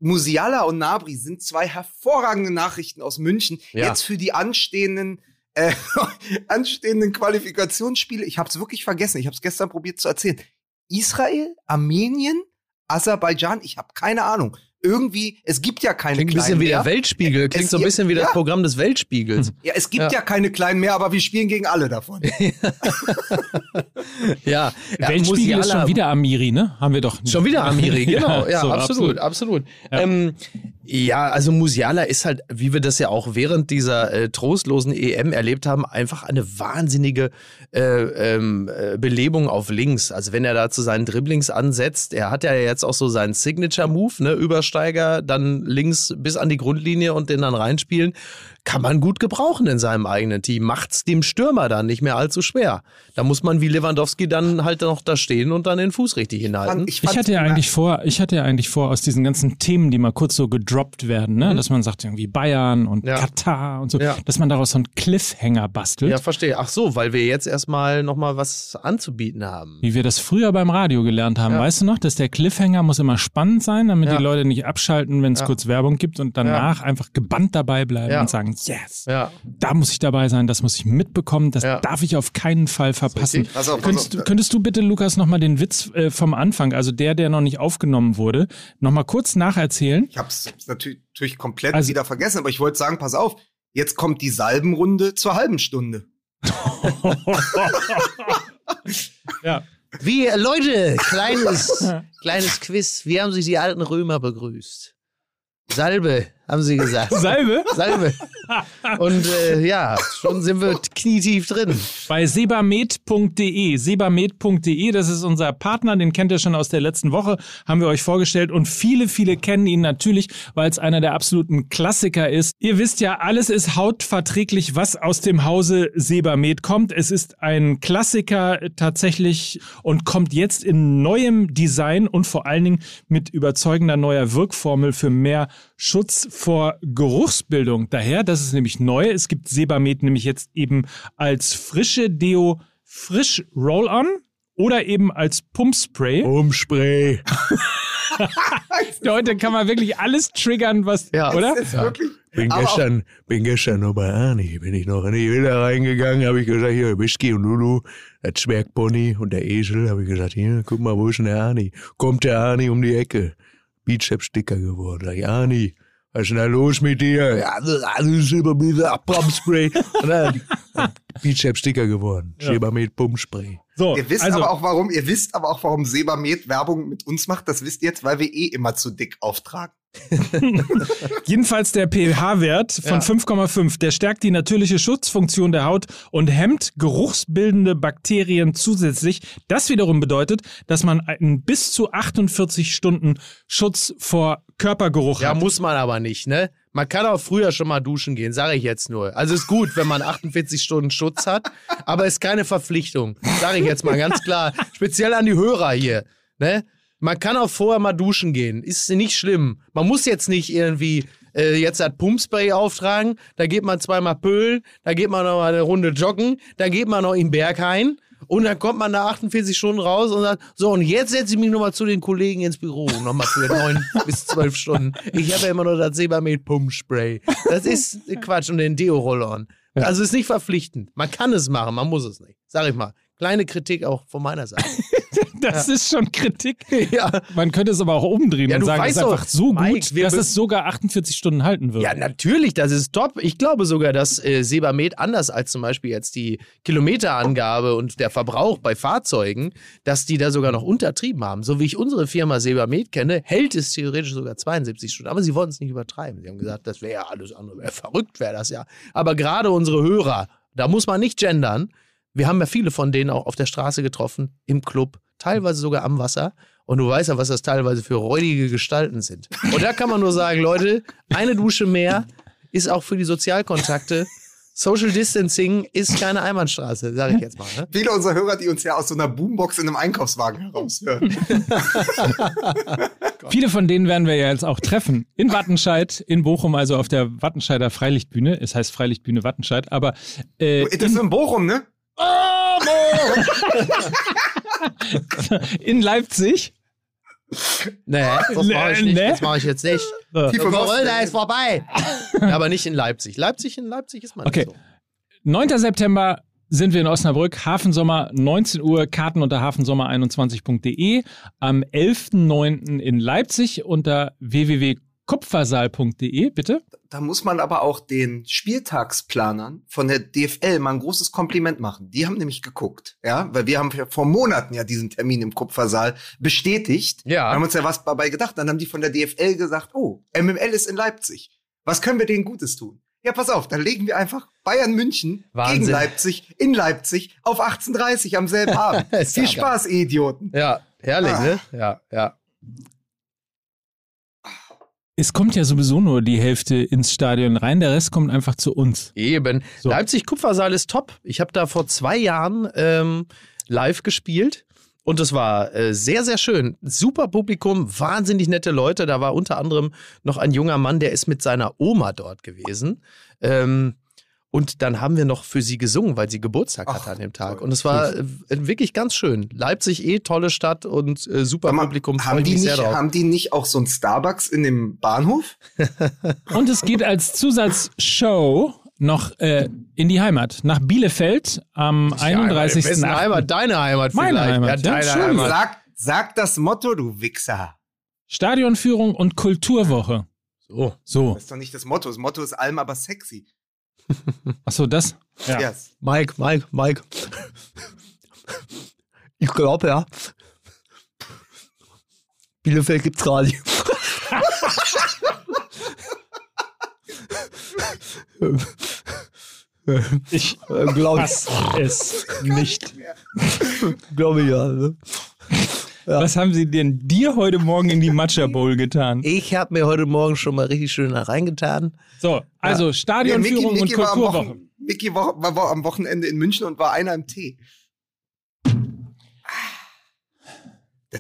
Musiala und Nabri sind zwei hervorragende Nachrichten aus München. Ja. Jetzt für die anstehenden äh, [LAUGHS] anstehenden Qualifikationsspiele. Ich habe es wirklich vergessen. Ich habe es gestern probiert zu erzählen. Israel, Armenien, Aserbaidschan. Ich habe keine Ahnung. Irgendwie, es gibt ja keine Klingt ein bisschen kleinen wie der mehr. Weltspiegel. Klingt Es- so ein bisschen wie das ja. Programm des Weltspiegels. [LAUGHS] Ja, es gibt Ja. ja. keine kleinen mehr, aber wir spielen gegen alle davon. [LAUGHS] [LAUGHS] Ja. ja Weltspiegel ist schon wieder Amiri, ne? Haben wir doch. Schon wieder Amiri, genau. Ja, so, absolut, absolut. Ja. Ähm, ja, also Musiala ist halt, wie wir das ja auch während dieser äh, trostlosen EM erlebt haben, einfach eine wahnsinnige äh, ähm, äh, Belebung auf links. Also wenn er da zu seinen Dribblings ansetzt, er hat ja jetzt auch so seinen Signature-Move, ne, Übersteiger, dann links bis an die Grundlinie und den dann reinspielen. Kann man gut gebrauchen in seinem eigenen Team. Macht's dem Stürmer dann nicht mehr allzu schwer. Da muss man wie Lewandowski dann halt noch da stehen und dann den Fuß richtig hinhalten. Ich hatte ja eigentlich vor, ich hatte ja eigentlich vor, aus diesen ganzen Themen, die mal kurz so gedroppt werden, ne, dass man sagt irgendwie Bayern und Mhm. Ja. Katar und so, Ja. dass man daraus so einen Cliffhanger bastelt. Ja, verstehe. Ach so, weil wir jetzt erstmal nochmal was anzubieten haben. Wie wir das früher beim Radio gelernt haben. Ja. Weißt du noch, dass der Cliffhanger muss immer spannend sein, damit Ja. die Leute nicht abschalten, wenn es Ja. kurz Werbung gibt und danach einfach gebannt dabei bleiben Ja. und sagen, yes, Ja. da muss ich dabei sein, das muss ich mitbekommen, das Ja. darf ich auf keinen Fall verpassen. Pass auf, pass Könntest, auf. du, könntest du bitte, Lukas, nochmal den Witz äh, vom Anfang, also der, der noch nicht aufgenommen wurde, nochmal kurz nacherzählen? Ich habe es natürlich, natürlich komplett Also- wieder vergessen, aber ich wollte sagen, pass auf, jetzt kommt die Salbenrunde zur halben Stunde. [LAUGHS] Ja. Wie, Leute, kleines, kleines Quiz. Wie haben sich die alten Römer begrüßt? Salbe, haben sie gesagt. Salbe? Salbe. Und äh, ja, schon sind wir knietief drin. Bei sebamed.de. Sebamed.de, das ist unser Partner, den kennt ihr schon aus der letzten Woche, haben wir euch vorgestellt und viele, viele kennen ihn natürlich, weil es einer der absoluten Klassiker ist. Ihr wisst ja, alles ist hautverträglich, was aus dem Hause Sebamed kommt. Es ist ein Klassiker tatsächlich und kommt jetzt in neuem Design und vor allen Dingen mit überzeugender neuer Wirkformel für mehr Schutz vor Geruchsbildung. Daher, das ist nämlich neu. Es gibt Sebamed nämlich jetzt eben als frische Deo frisch Roll-On oder eben als Pumpspray. Umspray. Heute kann man wirklich alles triggern, was, Ja. oder? Das ist wirklich. Bin Aber gestern, bin gestern noch bei Arni, bin ich noch in die Villa reingegangen, habe ich gesagt, hier, Whisky und Lulu, das Zwergpony und der Esel, habe ich gesagt, hier, guck mal, wo ist denn der Arni? Kommt der Arni um die Ecke. Beachheps dicker geworden. Sag ich, Arni, was ist denn da los mit dir? Ja, das ist alles über mit Abpumpspray. Und dann, Beachheps dicker geworden. Schieber mit Pumpspray. So, Ihr wisst also, aber auch warum, ihr wisst aber auch, warum Sebamed Werbung mit uns macht. Das wisst ihr jetzt, weil wir eh immer zu dick auftragen. [LAUGHS] Jedenfalls der pH-Wert von Ja. 5,5, der stärkt die natürliche Schutzfunktion der Haut und hemmt geruchsbildende Bakterien zusätzlich. Das wiederum bedeutet, dass man einen bis zu 48 Stunden Schutz vor Körpergeruch Ja, hat. muss man aber nicht, ne? Man kann auch früher schon mal duschen gehen, sage ich jetzt nur. Also ist gut, wenn man 48 Stunden Schutz hat, aber ist keine Verpflichtung. Sage ich jetzt mal ganz klar. Speziell an die Hörer hier, ne? Man kann auch vorher mal duschen gehen. Ist nicht schlimm. Man muss jetzt nicht irgendwie äh, jetzt das Pumpspray auftragen. Da geht man zweimal pölen, da geht man noch mal eine Runde joggen, da geht man noch in den Berg ein. Und dann kommt man nach 48 Stunden raus und sagt, so, und jetzt setze ich mich nochmal zu den Kollegen ins Büro, nochmal für [LAUGHS] neun bis zwölf Stunden. Ich habe ja immer noch das Sebamed Pumpspray. Das ist Quatsch und den Deo-Roll-On. Also ist nicht verpflichtend. Man kann es machen, man muss es nicht. Sag ich mal. Kleine Kritik auch von meiner Seite. [LAUGHS] [LAUGHS] Das ist schon Kritik. [LAUGHS] Ja. Man könnte es aber auch umdrehen Ja, und sagen, es ist einfach so Mike, gut, dass es sogar 48 Stunden halten wird. Ja, natürlich, das ist top. Ich glaube sogar, dass äh, Sebamed anders als zum Beispiel jetzt die Kilometerangabe und der Verbrauch bei Fahrzeugen, dass die da sogar noch untertrieben haben. So wie ich unsere Firma Sebamed kenne, hält es theoretisch sogar 72 Stunden. Aber sie wollten es nicht übertreiben. Sie haben gesagt, das wäre ja alles andere. Wär verrückt wäre das ja. Aber gerade unsere Hörer, da muss man nicht gendern. Wir haben ja viele von denen auch auf der Straße getroffen, im Club, teilweise sogar am Wasser. Und du weißt ja, was das teilweise für räudige Gestalten sind. Und da kann man nur sagen, Leute, eine Dusche mehr ist auch für die Sozialkontakte. Social Distancing ist keine Einbahnstraße, sage ich jetzt mal. Ne? Viele unserer Hörer, die uns ja aus so einer Boombox in einem Einkaufswagen heraushören. [LAUGHS] Viele von denen werden wir ja jetzt auch treffen. In Wattenscheid, in Bochum, also auf der Wattenscheider Freilichtbühne. Es heißt Freilichtbühne Wattenscheid, aber äh, Das ist in Bochum, ne? [LAUGHS] [LAUGHS] in Leipzig. Nee, das mache ich. Nee. Das mache ich jetzt nicht. Osten. Corona ist vorbei. Aber nicht in Leipzig. Leipzig in Leipzig ist man Okay. nicht so. 9. September sind wir in Osnabrück, Hafensommer, 19 Uhr, Karten unter hafensommer21.de. Am 11.09. in Leipzig unter www.kupfersaal.de, bitte. Da muss man aber auch den Spieltagsplanern von der DFL mal ein großes Kompliment machen. Die haben nämlich geguckt, ja, weil wir haben ja vor Monaten ja diesen Termin im Kupfersaal bestätigt. Ja. Wir haben uns ja was dabei gedacht. Dann haben die von der DFL gesagt, oh, MML ist in Leipzig. Was können wir denen Gutes tun? Ja, pass auf, dann legen wir einfach Bayern München Wahnsinn. gegen Leipzig in Leipzig auf 18.30 am selben [LAUGHS] Abend. Ist Viel. Spaß, ihr Idioten. Ja, herrlich, Ah. ne? Ja, ja. Es kommt ja sowieso nur die Hälfte ins Stadion rein, der Rest kommt einfach zu uns. Eben. So. Leipzig-Kupfersaal ist top. Ich habe da vor zwei Jahren ähm, live gespielt. Und es war äh, sehr, sehr schön. Super Publikum, wahnsinnig nette Leute. Da war unter anderem noch ein junger Mann, der ist mit seiner Oma dort gewesen. Ähm, und dann haben wir noch für sie gesungen, weil sie Geburtstag hatte Ach, an dem Tag. toll. Und es war äh, wirklich ganz schön. Leipzig eh tolle Stadt und äh, super mal, Publikum. haben, die nicht, haben die nicht auch so ein Starbucks in dem Bahnhof? [LAUGHS] Und es geht als Zusatzshow noch äh, in die Heimat, nach Bielefeld am Ja, in 31. wessen Heimat? Deine Heimat Meine vielleicht. Heimat, Ja, ja, deine. Heimat. Sag, sag das Motto, du Wichser. Stadionführung und Kulturwoche. So. So, Das ist doch nicht das Motto. Das Motto ist allem aber sexy. Achso, das. Ja. Yes. Mike, Mike, Mike. Ich glaube, ja. Bielefeld gibt's nicht. Ich glaube es nicht. glaub ich, ja. Ne? Was haben sie denn dir heute Morgen in die Matcha Bowl getan? Ich habe mir heute Morgen schon mal richtig schön da reingetan. So, also Ja, Stadionführung Mickey, und Mickey, war am Kulturwoche. Mickey war, war, am Wochenende in München und war einer im Tee.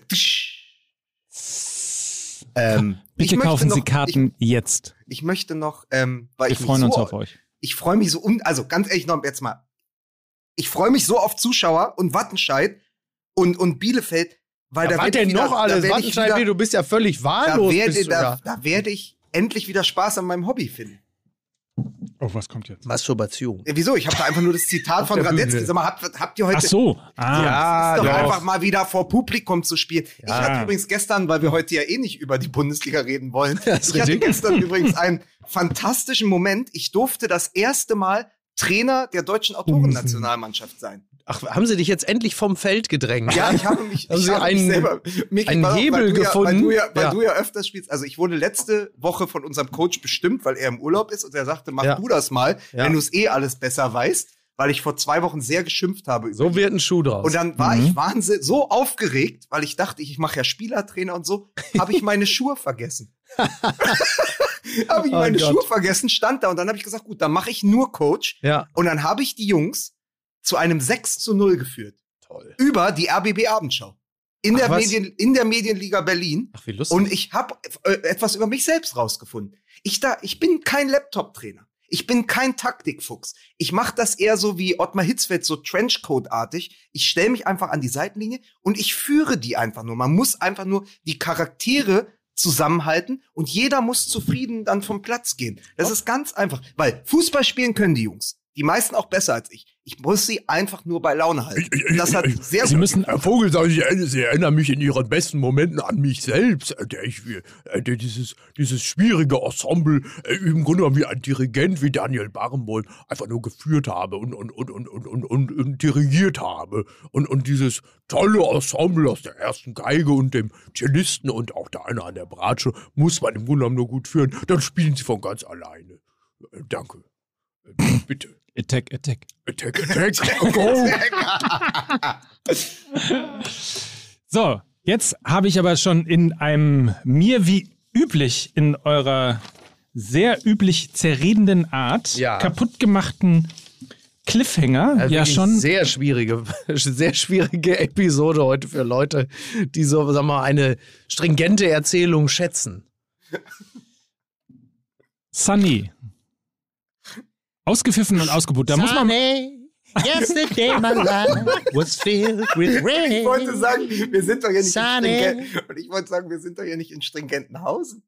Tisch. Ähm, ich Bitte kaufen noch, Sie Karten jetzt. Ich, ich möchte noch, ähm, weil Wir ich freuen uns so, auf euch. ich freue mich so, un also ganz ehrlich noch jetzt mal, ich freue mich so auf Zuschauer und Wattenscheid und, und Bielefeld, weil da was ich denn wieder, noch alles? Da werd ich Wattenscheid, wieder, du bist ja völlig da wahllos. werde, bist du da, da. da werde ich endlich wieder Spaß an meinem Hobby finden. Oh, was kommt jetzt? Masturbation. Ja, wieso? Ich habe da einfach nur das Zitat von Radetzky. Sag mal, habt, habt ihr heute Ach so. Ah, Ja, ist doch doch. einfach mal wieder vor Publikum zu spielen. Ich Ja. hatte übrigens gestern, weil wir heute ja eh nicht über die Bundesliga reden wollen, [LAUGHS] Das ich hatte gestern übrigens einen fantastischen Moment. Ich durfte das erste Mal Trainer der deutschen Autorennationalmannschaft sein. Ach, haben sie dich jetzt endlich vom Feld gedrängt? Ja, ich habe mich, [LAUGHS] ich habe einen- mich selber Micky, einen Hebel weil du ja, Weil, gefunden? du ja, weil Ja. du ja öfters spielst. Also ich wurde letzte Woche von unserem Coach bestimmt, weil er im Urlaub ist und er sagte, mach du das mal, wenn du es eh alles besser weißt, weil ich vor zwei Wochen sehr geschimpft habe. So wird ein Schuh draus. Und dann war ich wahnsinnig so aufgeregt, weil ich dachte, ich mache ja Spielertrainer und so, [LAUGHS] habe ich meine Schuhe vergessen. [LAUGHS] habe ich Oh meine Gott. Schuhe vergessen, stand da und dann habe ich gesagt, gut, dann mache ich nur Coach. ja, Und dann habe ich die Jungs zu einem 6 zu 0 geführt. toll. Über die RBB Abendschau. In, Ach, der, was? Medien, in der Medienliga Berlin. Ach, wie lustig. Und ich habe äh, etwas über mich selbst rausgefunden. Ich, da, ich bin kein Laptop-Trainer. Ich bin kein Taktikfuchs. Ich mache das eher so wie Ottmar Hitzfeld, so Trenchcoat-artig. Ich stelle mich einfach an die Seitenlinie und ich führe die einfach nur. Man muss einfach nur die Charaktere zusammenhalten und jeder muss zufrieden dann vom Platz gehen. Das ist ganz einfach, weil Fußball spielen können die Jungs. Die meisten auch besser als ich. Ich muss sie einfach nur bei Laune halten. Ich- ich- das hat ich- sehr Sie müssen Herr Vogel, sag ich, erinnere- Sie erinnern mich in Ihren besten Momenten an mich selbst, äh, der ich, wie- äh, der dieses, dieses schwierige Ensemble äh, im Grunde genommen wie ein Dirigent wie Daniel Barenboim einfach nur geführt habe und, und, und, und, und, und, und, und dirigiert habe. Und, und dieses tolle Ensemble aus der ersten Geige und dem Cellisten und auch der eine an der Bratsche muss man im Grunde genommen nur gut führen. Dann spielen Sie von ganz alleine. Äh, danke. Äh, bitte. Attack, Attack. Attack, attack, go! [LAUGHS] So, jetzt habe ich aber schon in einem mir wie üblich in eurer sehr üblich zerredenden Art Ja. kaputtgemachten Cliffhanger Also ja schon Sehr schwierige, [LAUGHS] sehr schwierige Episode heute für Leute, die so, sagen wir mal, eine stringente Erzählung schätzen. Sunny. Ausgepfiffen und ausgebucht. Da muss man yesterday my life was filled with rain. Ich wollte sagen, wir sind doch ja nicht Sunny. in stringent, und ich wollte sagen, wir sind doch ja nicht in Stringentenhausen.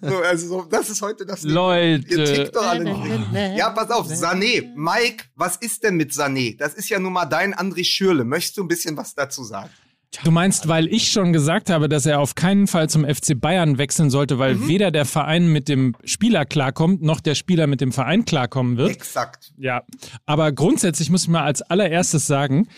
So, also so, das ist heute das. Ihr Leute. tickt doch alle nicht. Ja, pass auf, Sané. Mike, was ist denn mit Sané? Das ist ja nun mal dein André Schürle. Möchtest du ein bisschen was dazu sagen? Du meinst, weil ich schon gesagt habe, dass er auf keinen Fall zum FC Bayern wechseln sollte, weil Mhm. weder der Verein mit dem Spieler klarkommt, noch der Spieler mit dem Verein klarkommen wird. Exakt. Ja, aber grundsätzlich muss ich mal als allererstes sagen,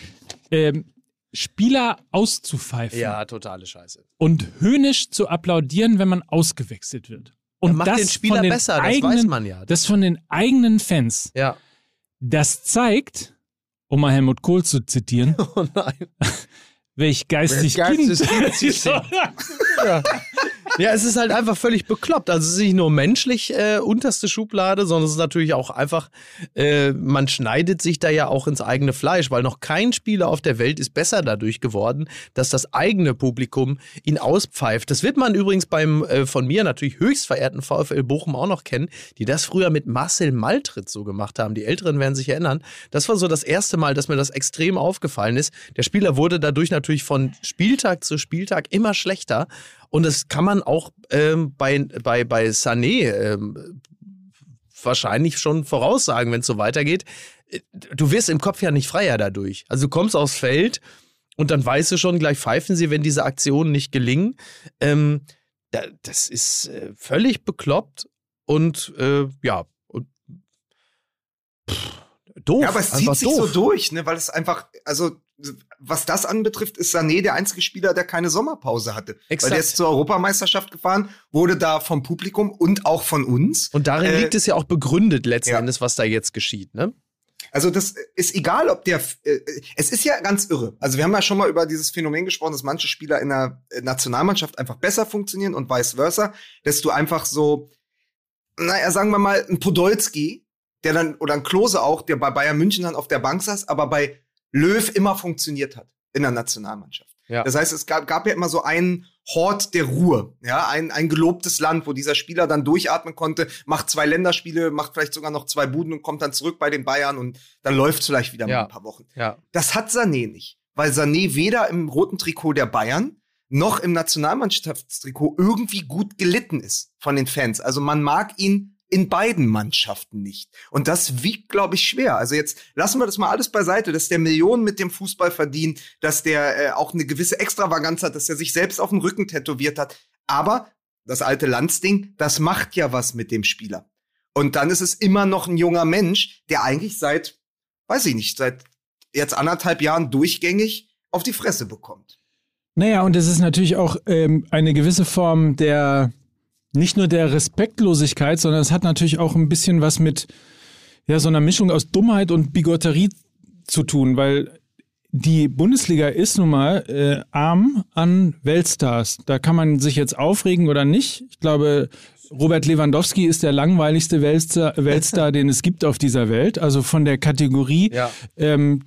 ähm, Spieler auszupfeifen Ja, totale Scheiße. und höhnisch zu applaudieren, wenn man ausgewechselt wird. Und macht das den Spieler den besser, das eigenen, weiß man ja. Das von den eigenen Fans. Ja. Das zeigt, um mal Helmut Kohl zu zitieren, [LAUGHS] Oh nein. Welch geistig Kind. geistig Kind [LAUGHS] sie Ja. [LAUGHS] ja, es ist halt einfach völlig bekloppt. Also es ist nicht nur menschlich äh, unterste Schublade, sondern es ist natürlich auch einfach, äh, man schneidet sich da ja auch ins eigene Fleisch, weil noch kein Spieler auf der Welt ist besser dadurch geworden, dass das eigene Publikum ihn auspfeift. Das wird man übrigens beim äh, von mir natürlich höchst verehrten VfL Bochum auch noch kennen, die das früher mit Marcel Maltritz so gemacht haben. Die Älteren werden sich erinnern. Das war so das erste Mal, dass mir das extrem aufgefallen ist. Der Spieler wurde dadurch natürlich von Spieltag zu Spieltag immer schlechter. Und das kann man auch ähm, bei, bei, bei Sané ähm, wahrscheinlich schon voraussagen, wenn es so weitergeht. Äh, Du wirst im Kopf ja nicht freier dadurch. Also du kommst aufs Feld und dann weißt du schon, gleich pfeifen sie, wenn diese Aktionen nicht gelingen. Ähm, da, das ist äh, völlig bekloppt und äh, ja, und, pff, doof. Ja, aber es zieht sich doof. so durch, ne, weil es einfach, also was das anbetrifft, ist Sané der einzige Spieler, der keine Sommerpause hatte. Exakt. Weil der ist zur Europameisterschaft gefahren, wurde da vom Publikum und auch von uns. Und darin Äh, liegt es ja auch begründet letzten ja. Endes, was da jetzt geschieht. Ne? Also das ist egal, ob der, äh, es ist ja ganz irre. Also wir haben ja schon mal über dieses Phänomen gesprochen, dass manche Spieler in der äh, Nationalmannschaft einfach besser funktionieren und vice versa, dass du einfach so, naja, sagen wir mal, ein Podolski, der dann, oder ein Klose auch, der bei Bayern München dann auf der Bank saß, aber bei Löw immer funktioniert hat in der Nationalmannschaft. Ja. Das heißt, es gab, gab ja immer so einen Hort der Ruhe, ja, ein, ein gelobtes Land, wo dieser Spieler dann durchatmen konnte, macht zwei Länderspiele, macht vielleicht sogar noch zwei Buden und kommt dann zurück bei den Bayern und dann läuft vielleicht wieder Ja. ein paar Wochen. Ja. Das hat Sané nicht, weil Sané weder im roten Trikot der Bayern noch im Nationalmannschaftstrikot irgendwie gut gelitten ist von den Fans. Also man mag ihn in beiden Mannschaften nicht. Und das wiegt, glaube ich, schwer. Also jetzt lassen wir das mal alles beiseite, dass der Millionen mit dem Fußball verdient, dass der äh, auch eine gewisse Extravaganz hat, dass er sich selbst auf dem Rücken tätowiert hat. Aber das alte Landsding, das macht ja was mit dem Spieler. Und dann ist es immer noch ein junger Mensch, der eigentlich seit, weiß ich nicht, seit jetzt anderthalb Jahren durchgängig auf die Fresse bekommt. Naja, und es ist natürlich auch ähm, eine gewisse Form der, nicht nur der Respektlosigkeit, sondern es hat natürlich auch ein bisschen was mit ja, so einer Mischung aus Dummheit und Bigotterie zu tun, weil die Bundesliga ist nun mal äh, arm an Weltstars. Da kann man sich jetzt aufregen oder nicht. Ich glaube, Robert Lewandowski ist der langweiligste Weltstar, [LAUGHS] Weltstar den es gibt auf dieser Welt. Also von der Kategorie Ja. ähm,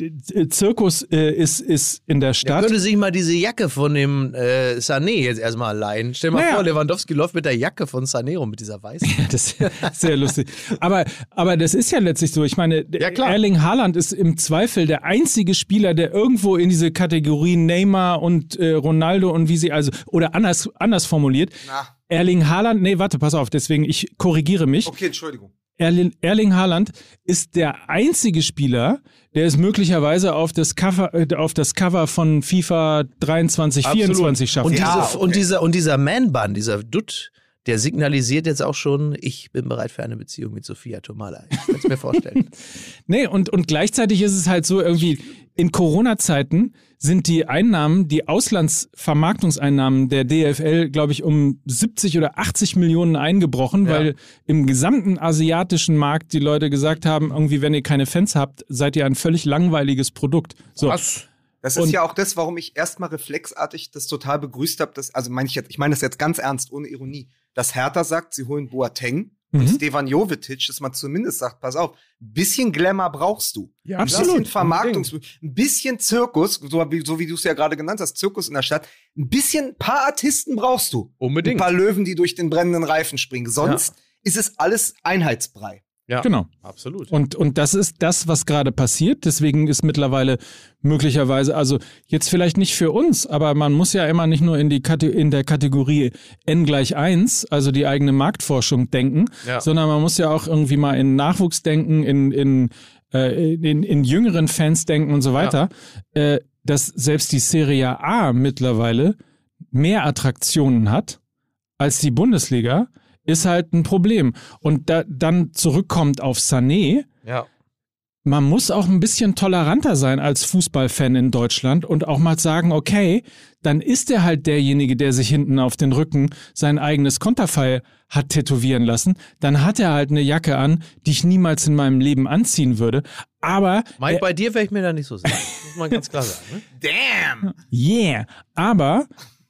Zirkus äh, ist, ist in der Der Stadt. könnte sich mal diese Jacke von dem äh, Sané jetzt erstmal leihen. Stell dir mal Naja. vor, Lewandowski läuft mit der Jacke von Sané rum, mit dieser weißen. [LAUGHS] Das ist sehr lustig. Aber, aber das ist ja letztlich so. Ich meine, Ja. Erling Haaland ist im Zweifel der einzige Spieler, der irgendwo in diese Kategorie Neymar und äh, Ronaldo und wie sie also, oder anders, anders formuliert. Na, Erling Haaland, nee, warte, pass auf, deswegen, ich korrigiere mich. okay, Entschuldigung. Erling, Erling Haaland ist der einzige Spieler, der es möglicherweise auf das Cover, äh, auf das Cover von FIFA 23, 24 schafft. Und, Ja, diese, okay. und dieser, und dieser Man-Bun, dieser Dutt, der signalisiert jetzt auch schon, ich bin bereit für eine Beziehung mit Sophia Tomala. Ich kann es mir vorstellen. [LAUGHS] Nee, und, und gleichzeitig ist es halt so irgendwie, in Corona-Zeiten sind die Einnahmen, die Auslandsvermarktungseinnahmen der DFL, glaube ich, um 70 oder 80 Millionen eingebrochen, Ja. weil im gesamten asiatischen Markt die Leute gesagt haben, irgendwie, wenn ihr keine Fans habt, seid ihr ein völlig langweiliges Produkt. So. Was? Das ist Und- ja auch das, warum ich erstmal reflexartig das total begrüßt habe. Also meine ich jetzt, ich meine das jetzt ganz ernst, ohne Ironie, dass Hertha sagt, sie holen Boateng und Mhm. Stefan Jovetic, dass man zumindest sagt, pass auf, ein bisschen Glamour brauchst du. Ja, Ein Absolut. bisschen Vermarktungs, ein bisschen Zirkus, so wie, so wie du es ja gerade genannt hast, Zirkus in der Stadt. Ein bisschen, ein paar Artisten brauchst du. Unbedingt. Ein paar Löwen, die durch den brennenden Reifen springen. Sonst ist es alles Einheitsbrei. Ja, Genau. absolut. Und, und das ist das, was gerade passiert. Deswegen ist mittlerweile möglicherweise, also jetzt vielleicht nicht für uns, aber man muss ja immer nicht nur in, die Kate in der Kategorie N gleich 1, also die eigene Marktforschung denken, Ja. sondern man muss ja auch irgendwie mal in Nachwuchs denken, in, in, äh, in, in jüngeren Fans denken und so weiter, äh, dass selbst die Serie A mittlerweile mehr Attraktionen hat als die Bundesliga, ist halt ein Problem. Und da, dann zurückkommt auf Sané, ja. man muss auch ein bisschen toleranter sein als Fußballfan in Deutschland und auch mal sagen, okay, dann ist er halt derjenige, der sich hinten auf den Rücken sein eigenes Konterfei hat tätowieren lassen. Dann hat er halt eine Jacke an, die ich niemals in meinem Leben anziehen würde. Aber Mike, er, bei dir wäre ich mir da nicht so sicher. Muss man ganz klar sagen. Ne? Damn! yeah, aber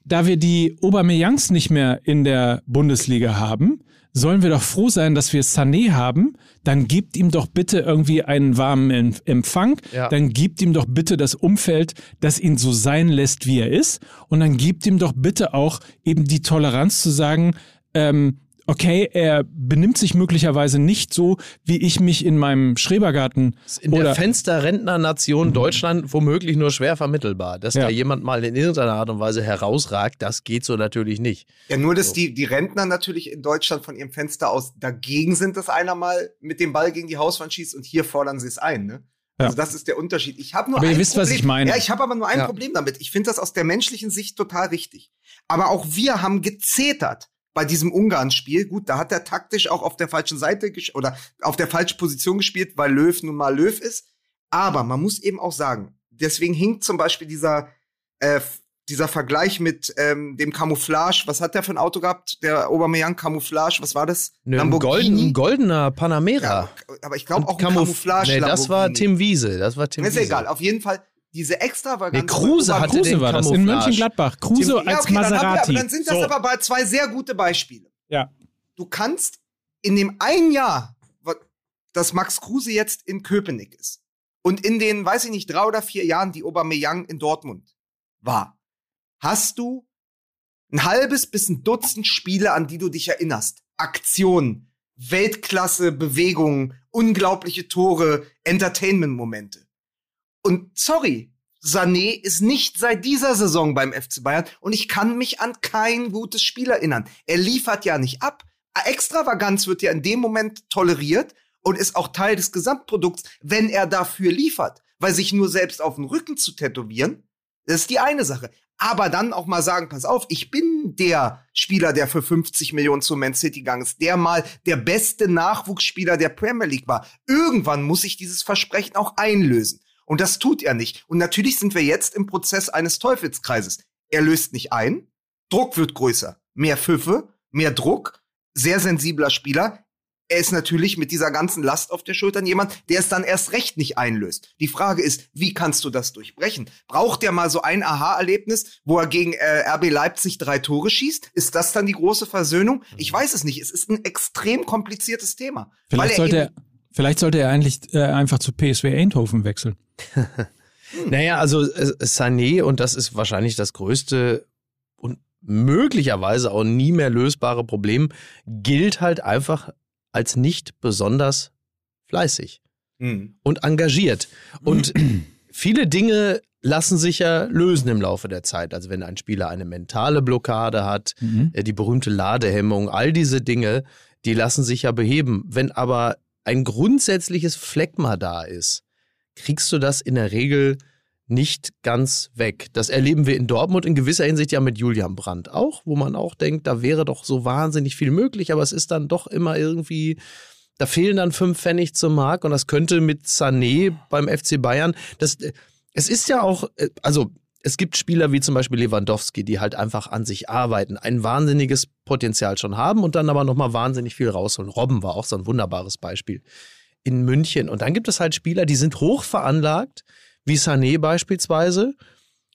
da wir die Aubameyangs nicht mehr in der Bundesliga haben, sollen wir doch froh sein, dass wir Sané haben. Dann gebt ihm doch bitte irgendwie einen warmen Em- Empfang. Ja. Dann gebt ihm doch bitte das Umfeld, das ihn so sein lässt, wie er ist. Und dann gebt ihm doch bitte auch eben die Toleranz zu sagen, ähm, okay, er benimmt sich möglicherweise nicht so, wie ich mich in meinem Schrebergarten In der oder Fensterrentnernation Deutschland womöglich nur schwer vermittelbar. Dass Ja. da jemand mal in irgendeiner Art und Weise herausragt, das geht so natürlich nicht. Ja, nur, dass die, die Rentner natürlich in Deutschland von ihrem Fenster aus dagegen sind, dass einer mal mit dem Ball gegen die Hauswand schießt und hier fordern sie es ein, ne? Ja. Also das ist der Unterschied. Ich habe nur Aber ihr ein wisst, was Problem. ich meine. Ja, ich habe aber nur ein Ja. Problem damit. Ich finde das aus der menschlichen Sicht total richtig. Aber auch wir haben gezetert bei diesem Ungarn-Spiel. Gut, da hat er taktisch auch auf der falschen Seite oder auf der falschen Position gespielt, weil Löw nun mal Löw ist. Aber man muss eben auch sagen, deswegen hinkt zum Beispiel dieser, äh, dieser Vergleich mit ähm, dem Camouflage. Was hat der für ein Auto gehabt? Der Aubameyang Camouflage. Was war das? Nö, ein, golden, ein goldener Panamera. Ja, aber ich glaube auch ein Camouf- Camouflage. Nee, das war Lamborghini. Tim Wiese. Das war Tim Ist Wiese. egal. Auf jeden Fall diese Extravaganz. Nee, Kruse hatte Oberbayern- den Kruse war das in. Mönchengladbach. Kruse als Ja, okay, dann, wir, Maserati. aber dann sind das So. aber bei zwei sehr gute Beispiele. Ja. Du kannst in dem ein Jahr, dass Max Kruse jetzt in Köpenick ist und in den, weiß ich nicht, drei oder vier Jahren, die Aubameyang in Dortmund war, hast du ein halbes bis ein Dutzend Spiele, an die du dich erinnerst. Aktionen, Weltklasse, Bewegungen, unglaubliche Tore, Entertainment-Momente. Und sorry, Sané ist nicht seit dieser Saison beim FC Bayern und ich kann mich an kein gutes Spiel erinnern. Er liefert ja nicht ab. Extravaganz wird ja in dem Moment toleriert und ist auch Teil des Gesamtprodukts, wenn er dafür liefert. Weil sich nur selbst auf den Rücken zu tätowieren, das ist die eine Sache. Aber dann auch mal sagen, pass auf, ich bin der Spieler, der für 50 Millionen zu Man City gegangen ist, der mal der beste Nachwuchsspieler der Premier League war. Irgendwann muss ich dieses Versprechen auch einlösen. Und das tut er nicht. Und natürlich sind wir jetzt im Prozess eines Teufelskreises. Er löst nicht ein, Druck wird größer, mehr Pfiffe, mehr Druck, sehr sensibler Spieler. Er ist natürlich mit dieser ganzen Last auf der Schultern jemand, der es dann erst recht nicht einlöst. Die Frage ist, wie kannst du das durchbrechen? Braucht er mal so ein Aha-Erlebnis, wo er gegen äh, RB Leipzig drei Tore schießt? Ist das dann die große Versöhnung? Ich weiß es nicht. Es ist ein extrem kompliziertes Thema. Vielleicht sollte, er, vielleicht sollte er eigentlich äh, einfach zu PSW Eindhoven wechseln. [LAUGHS] Naja, also äh, Sané, und das ist wahrscheinlich das größte und möglicherweise auch nie mehr lösbare Problem, gilt halt einfach als nicht besonders fleißig Hm. und engagiert. Und [CLEARS THROAT] viele Dinge lassen sich ja lösen im Laufe der Zeit. Also wenn ein Spieler eine mentale Blockade hat, Mhm. äh, die berühmte Ladehemmung, all diese Dinge, die lassen sich ja beheben. Wenn aber ein grundsätzliches Phlegma da ist, kriegst du das in der Regel nicht ganz weg. Das erleben wir in Dortmund in gewisser Hinsicht ja mit Julian Brandt auch, wo man auch denkt, da wäre doch so wahnsinnig viel möglich, aber es ist dann doch immer irgendwie, da fehlen dann fünf Pfennig zum Mark und das könnte mit Sané beim FC Bayern, das, es ist ja auch, also es gibt Spieler wie zum Beispiel Lewandowski, die halt einfach an sich arbeiten, ein wahnsinniges Potenzial schon haben und dann aber nochmal wahnsinnig viel rausholen. Robben war auch so ein wunderbares Beispiel in München. Und dann gibt es halt Spieler, die sind hoch veranlagt, wie Sané beispielsweise,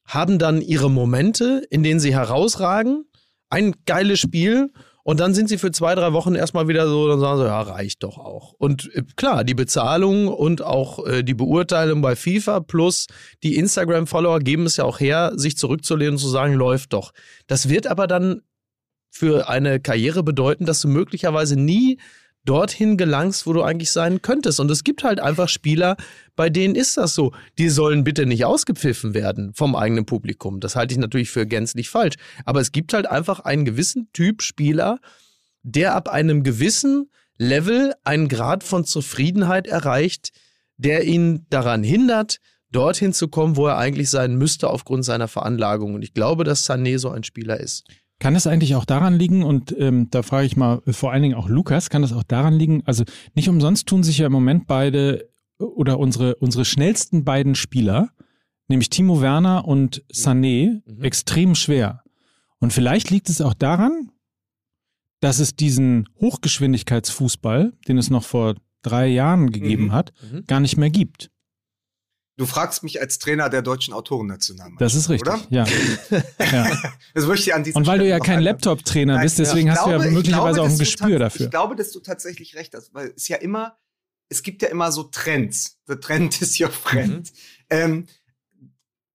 haben dann ihre Momente, in denen sie herausragen, ein geiles Spiel und dann sind sie für zwei, drei Wochen erstmal wieder so, dann sagen sie, ja, reicht doch auch. Und äh, klar, die Bezahlung und auch äh, die Beurteilung bei FIFA plus die Instagram-Follower geben es ja auch her, sich zurückzulehnen und zu sagen, läuft doch. Das wird aber dann für eine Karriere bedeuten, dass du möglicherweise nie dorthin gelangst, wo du eigentlich sein könntest. Und es gibt halt einfach Spieler, bei denen ist das so. Die sollen bitte nicht ausgepfiffen werden vom eigenen Publikum. Das halte ich natürlich für gänzlich falsch. Aber es gibt halt einfach einen gewissen Typ Spieler, der ab einem gewissen Level einen Grad von Zufriedenheit erreicht, der ihn daran hindert, dorthin zu kommen, wo er eigentlich sein müsste aufgrund seiner Veranlagung. Und ich glaube, dass Sané so ein Spieler ist. Kann es eigentlich auch daran liegen, und ähm, da frage ich mal vor allen Dingen auch Lukas, kann das auch daran liegen, also nicht umsonst tun sich ja im Moment beide oder unsere, unsere schnellsten beiden Spieler, nämlich Timo Werner und Sané, mhm. extrem schwer. Und vielleicht liegt es auch daran, dass es diesen Hochgeschwindigkeitsfußball, den es noch vor drei Jahren gegeben mhm. hat, mhm. gar nicht mehr gibt. Du fragst mich als Trainer der deutschen Autorennationalmannschaft. Das ist richtig, oder? ja. [LAUGHS] ja. Das möchte ich an Und weil Stelle du ja kein Laptop-Trainer bist, deswegen hast glaube, du ja möglicherweise glaube, auch ein Gespür dafür. Ich glaube, dass du tatsächlich recht hast, weil es ja immer, es gibt ja immer so Trends. The Trend is your friend. Mhm. Ähm,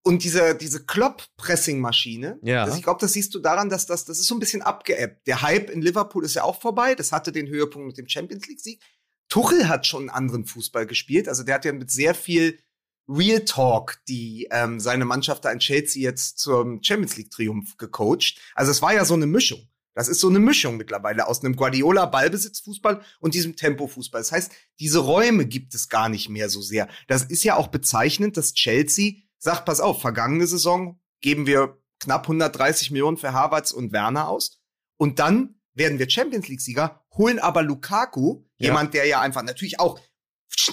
und diese, diese Klopp-Pressing-Maschine, ja. Das, ich glaube, das siehst du daran, dass das, das ist so ein bisschen abgeebbt. Der Hype in Liverpool ist ja auch vorbei. Das hatte den Höhepunkt mit dem Champions League-Sieg. Tuchel hat schon einen anderen Fußball gespielt. Also der hat ja mit sehr viel Real Talk, die ähm, seine Mannschaft da in Chelsea jetzt zum Champions League Triumph gecoacht. Also es war ja so eine Mischung. Das ist so eine Mischung mittlerweile aus einem Guardiola Ballbesitzfußball und diesem Tempo-Fußball. Das heißt, diese Räume gibt es gar nicht mehr so sehr. Das ist ja auch bezeichnend, dass Chelsea sagt, pass auf, vergangene Saison geben wir knapp 130 Millionen für Havertz und Werner aus. Und dann werden wir Champions League-Sieger, holen aber Lukaku, ja. jemand, der ja einfach natürlich auch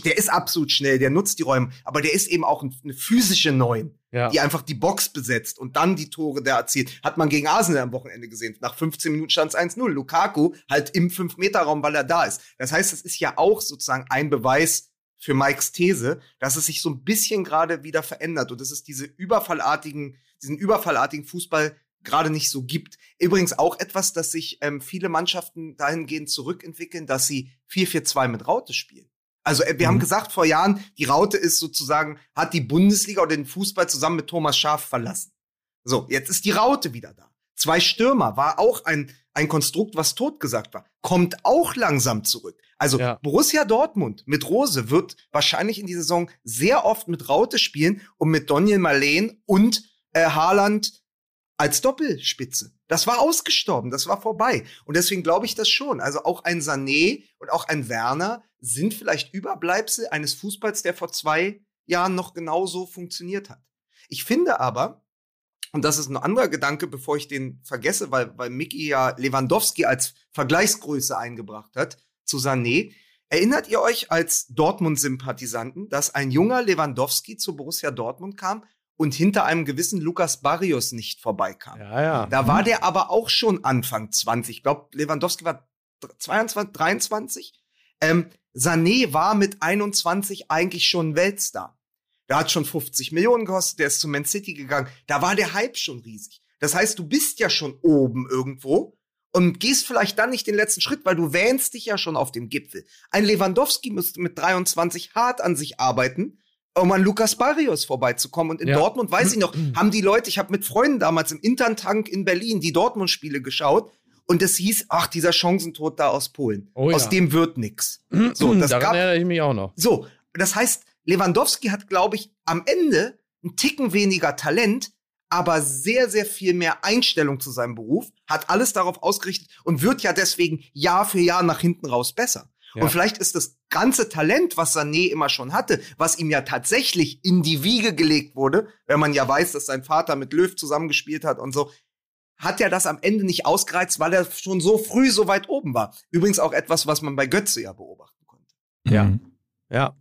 der ist absolut schnell, der nutzt die Räume, aber der ist eben auch eine physische Neun, ja. die einfach die Box besetzt und dann die Tore da erzielt. Hat man gegen Arsenal am Wochenende gesehen. Nach 15 Minuten stand es 1-0. Lukaku halt im 5-Meter-Raum, weil er da ist. Das heißt, das ist ja auch sozusagen ein Beweis für Mikes These, dass es sich so ein bisschen gerade wieder verändert und dass es diese überfallartigen, diesen überfallartigen Fußball gerade nicht so gibt. Übrigens auch etwas, dass sich ähm, viele Mannschaften dahingehend zurückentwickeln, dass sie 4-4-2 mit Raute spielen. Also äh, wir mhm. haben gesagt vor Jahren, die Raute ist sozusagen, hat die Bundesliga oder den Fußball zusammen mit Thomas Schaf verlassen. So, jetzt ist die Raute wieder da. Zwei Stürmer war auch ein, ein Konstrukt, was totgesagt war. Kommt auch langsam zurück. Also ja. Borussia Dortmund mit Rose wird wahrscheinlich in die Saison sehr oft mit Raute spielen und mit Daniel Marleen und äh, Haaland als Doppelspitze. Das war ausgestorben, das war vorbei. Und deswegen glaube ich das schon. Also auch ein Sané und auch ein Werner sind vielleicht Überbleibsel eines Fußballs, der vor zwei Jahren noch genauso funktioniert hat. Ich finde aber, und das ist ein anderer Gedanke, bevor ich den vergesse, weil, weil Mickey ja Lewandowski als Vergleichsgröße eingebracht hat zu Sané. Erinnert ihr euch als Dortmund-Sympathisanten, dass ein junger Lewandowski zu Borussia Dortmund kam und hinter einem gewissen Lukas Barrios nicht vorbeikam. Ja, ja. Da war der aber auch schon Anfang 20. Ich glaube, Lewandowski war 22, 23. Ähm, Sané war mit 21 eigentlich schon Weltstar. Der hat schon 50 Millionen gekostet, der ist zu Man City gegangen. Da war der Hype schon riesig. Das heißt, du bist ja schon oben irgendwo und gehst vielleicht dann nicht den letzten Schritt, weil du wähnst dich ja schon auf dem Gipfel. Ein Lewandowski müsste mit 23 hart an sich arbeiten, um an Lukas Barrios vorbeizukommen. Und in ja. Dortmund, weiß ich noch, [CLEARS THROAT] haben die Leute, ich habe mit Freunden damals im Interntank in Berlin die Dortmund-Spiele geschaut. Und es hieß, ach, dieser Chancentod da aus Polen. Oh, aus ja. dem wird nix. So, das Daran gab, erinnere ich mich auch noch. So, das heißt, Lewandowski hat, glaube ich, am Ende einen Ticken weniger Talent, aber sehr, sehr viel mehr Einstellung zu seinem Beruf, hat alles darauf ausgerichtet und wird ja deswegen Jahr für Jahr nach hinten raus besser. Ja. Und vielleicht ist das ganze Talent, was Sané immer schon hatte, was ihm ja tatsächlich in die Wiege gelegt wurde, wenn man ja weiß, dass sein Vater mit Löw zusammengespielt hat und so, hat er das am Ende nicht ausgereizt, weil er schon so früh so weit oben war. Übrigens auch etwas, was man bei Götze ja beobachten konnte. Ja. Mhm. Ja.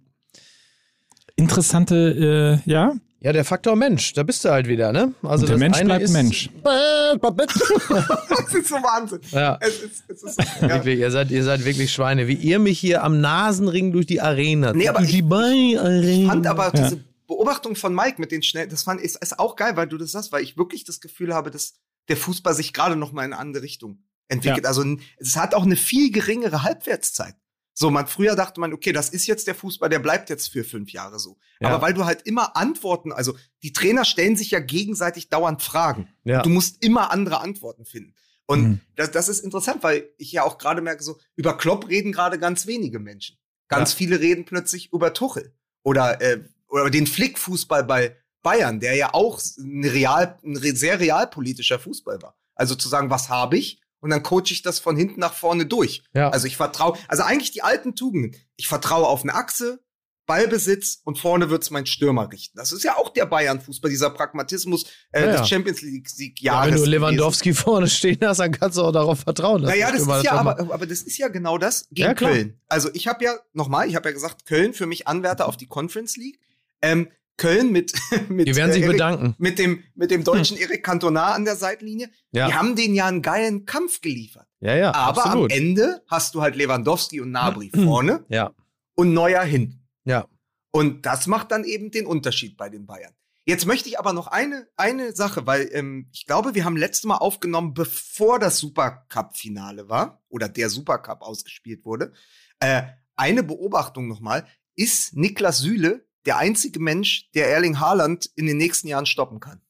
Interessante, äh, ja. Ja, der Faktor Mensch, da bist du halt wieder, ne? Also Und der das Mensch eine bleibt ist, Mensch. das ist so Wahnsinn. Ja. Es ist, es ist, ja. Wirklich, ihr seid, ihr seid wirklich Schweine. Wie ihr mich hier am Nasenring durch die Arena Nee, aber durch die ich- Beine-Arena. fand aber Ja. diese Beobachtung von Mike mit den schnell, das fand ist, ist auch geil, weil du das sagst, weil ich wirklich das Gefühl habe, dass der Fußball sich gerade noch mal in eine andere Richtung entwickelt. Also n- es hat auch eine viel geringere Halbwertszeit. So, man früher dachte man, okay, das ist jetzt der Fußball, der bleibt jetzt für fünf Jahre so. Ja. Aber weil du halt immer Antworten, also die Trainer stellen sich ja gegenseitig dauernd Fragen. Ja. Du musst immer andere Antworten finden. Und Mhm. das, das ist interessant, weil ich ja auch gerade merke, so über Klopp reden gerade ganz wenige Menschen. Ganz Ja. viele reden plötzlich über Tuchel oder äh, oder den Flickfußball bei Bayern, der ja auch ein real ein sehr realpolitischer Fußball war. Also zu sagen, was habe ich und dann coache ich das von hinten nach vorne durch. Ja. Also ich vertraue, also eigentlich die alten Tugenden. Ich vertraue auf eine Achse, Ballbesitz und vorne wird's mein Stürmer richten. Das ist ja auch der Bayern-Fußball, dieser Pragmatismus äh, Ja, ja. des Champions League-Sieg ja, wenn du gewesen. Lewandowski vorne stehen hast, dann kannst du auch darauf vertrauen. Naja, das ist ja, aber, aber das ist ja genau das gegen Ja. Köln. Also ich habe ja, nochmal, ich habe ja gesagt, Köln für mich Anwärter auf die Conference League. Ähm, Köln mit, [LAUGHS] mit, Die werden sich äh, bedanken. mit dem, mit dem deutschen Erik Cantona an der Seitenlinie. Ja. Die haben denen ja einen geilen Kampf geliefert. Ja, ja, Aber absolut. am Ende hast du halt Lewandowski und Nabri vorne Ja, und Neuer hinten. ja. Und das macht dann eben den Unterschied bei den Bayern. Jetzt möchte ich aber noch eine, eine Sache, weil ähm, ich glaube, wir haben letztes Mal aufgenommen, bevor das Supercup-Finale war oder der Supercup ausgespielt wurde. Äh, eine Beobachtung nochmal. Ist Niklas Süle der einzige Mensch, der Erling Haaland in den nächsten Jahren stoppen kann?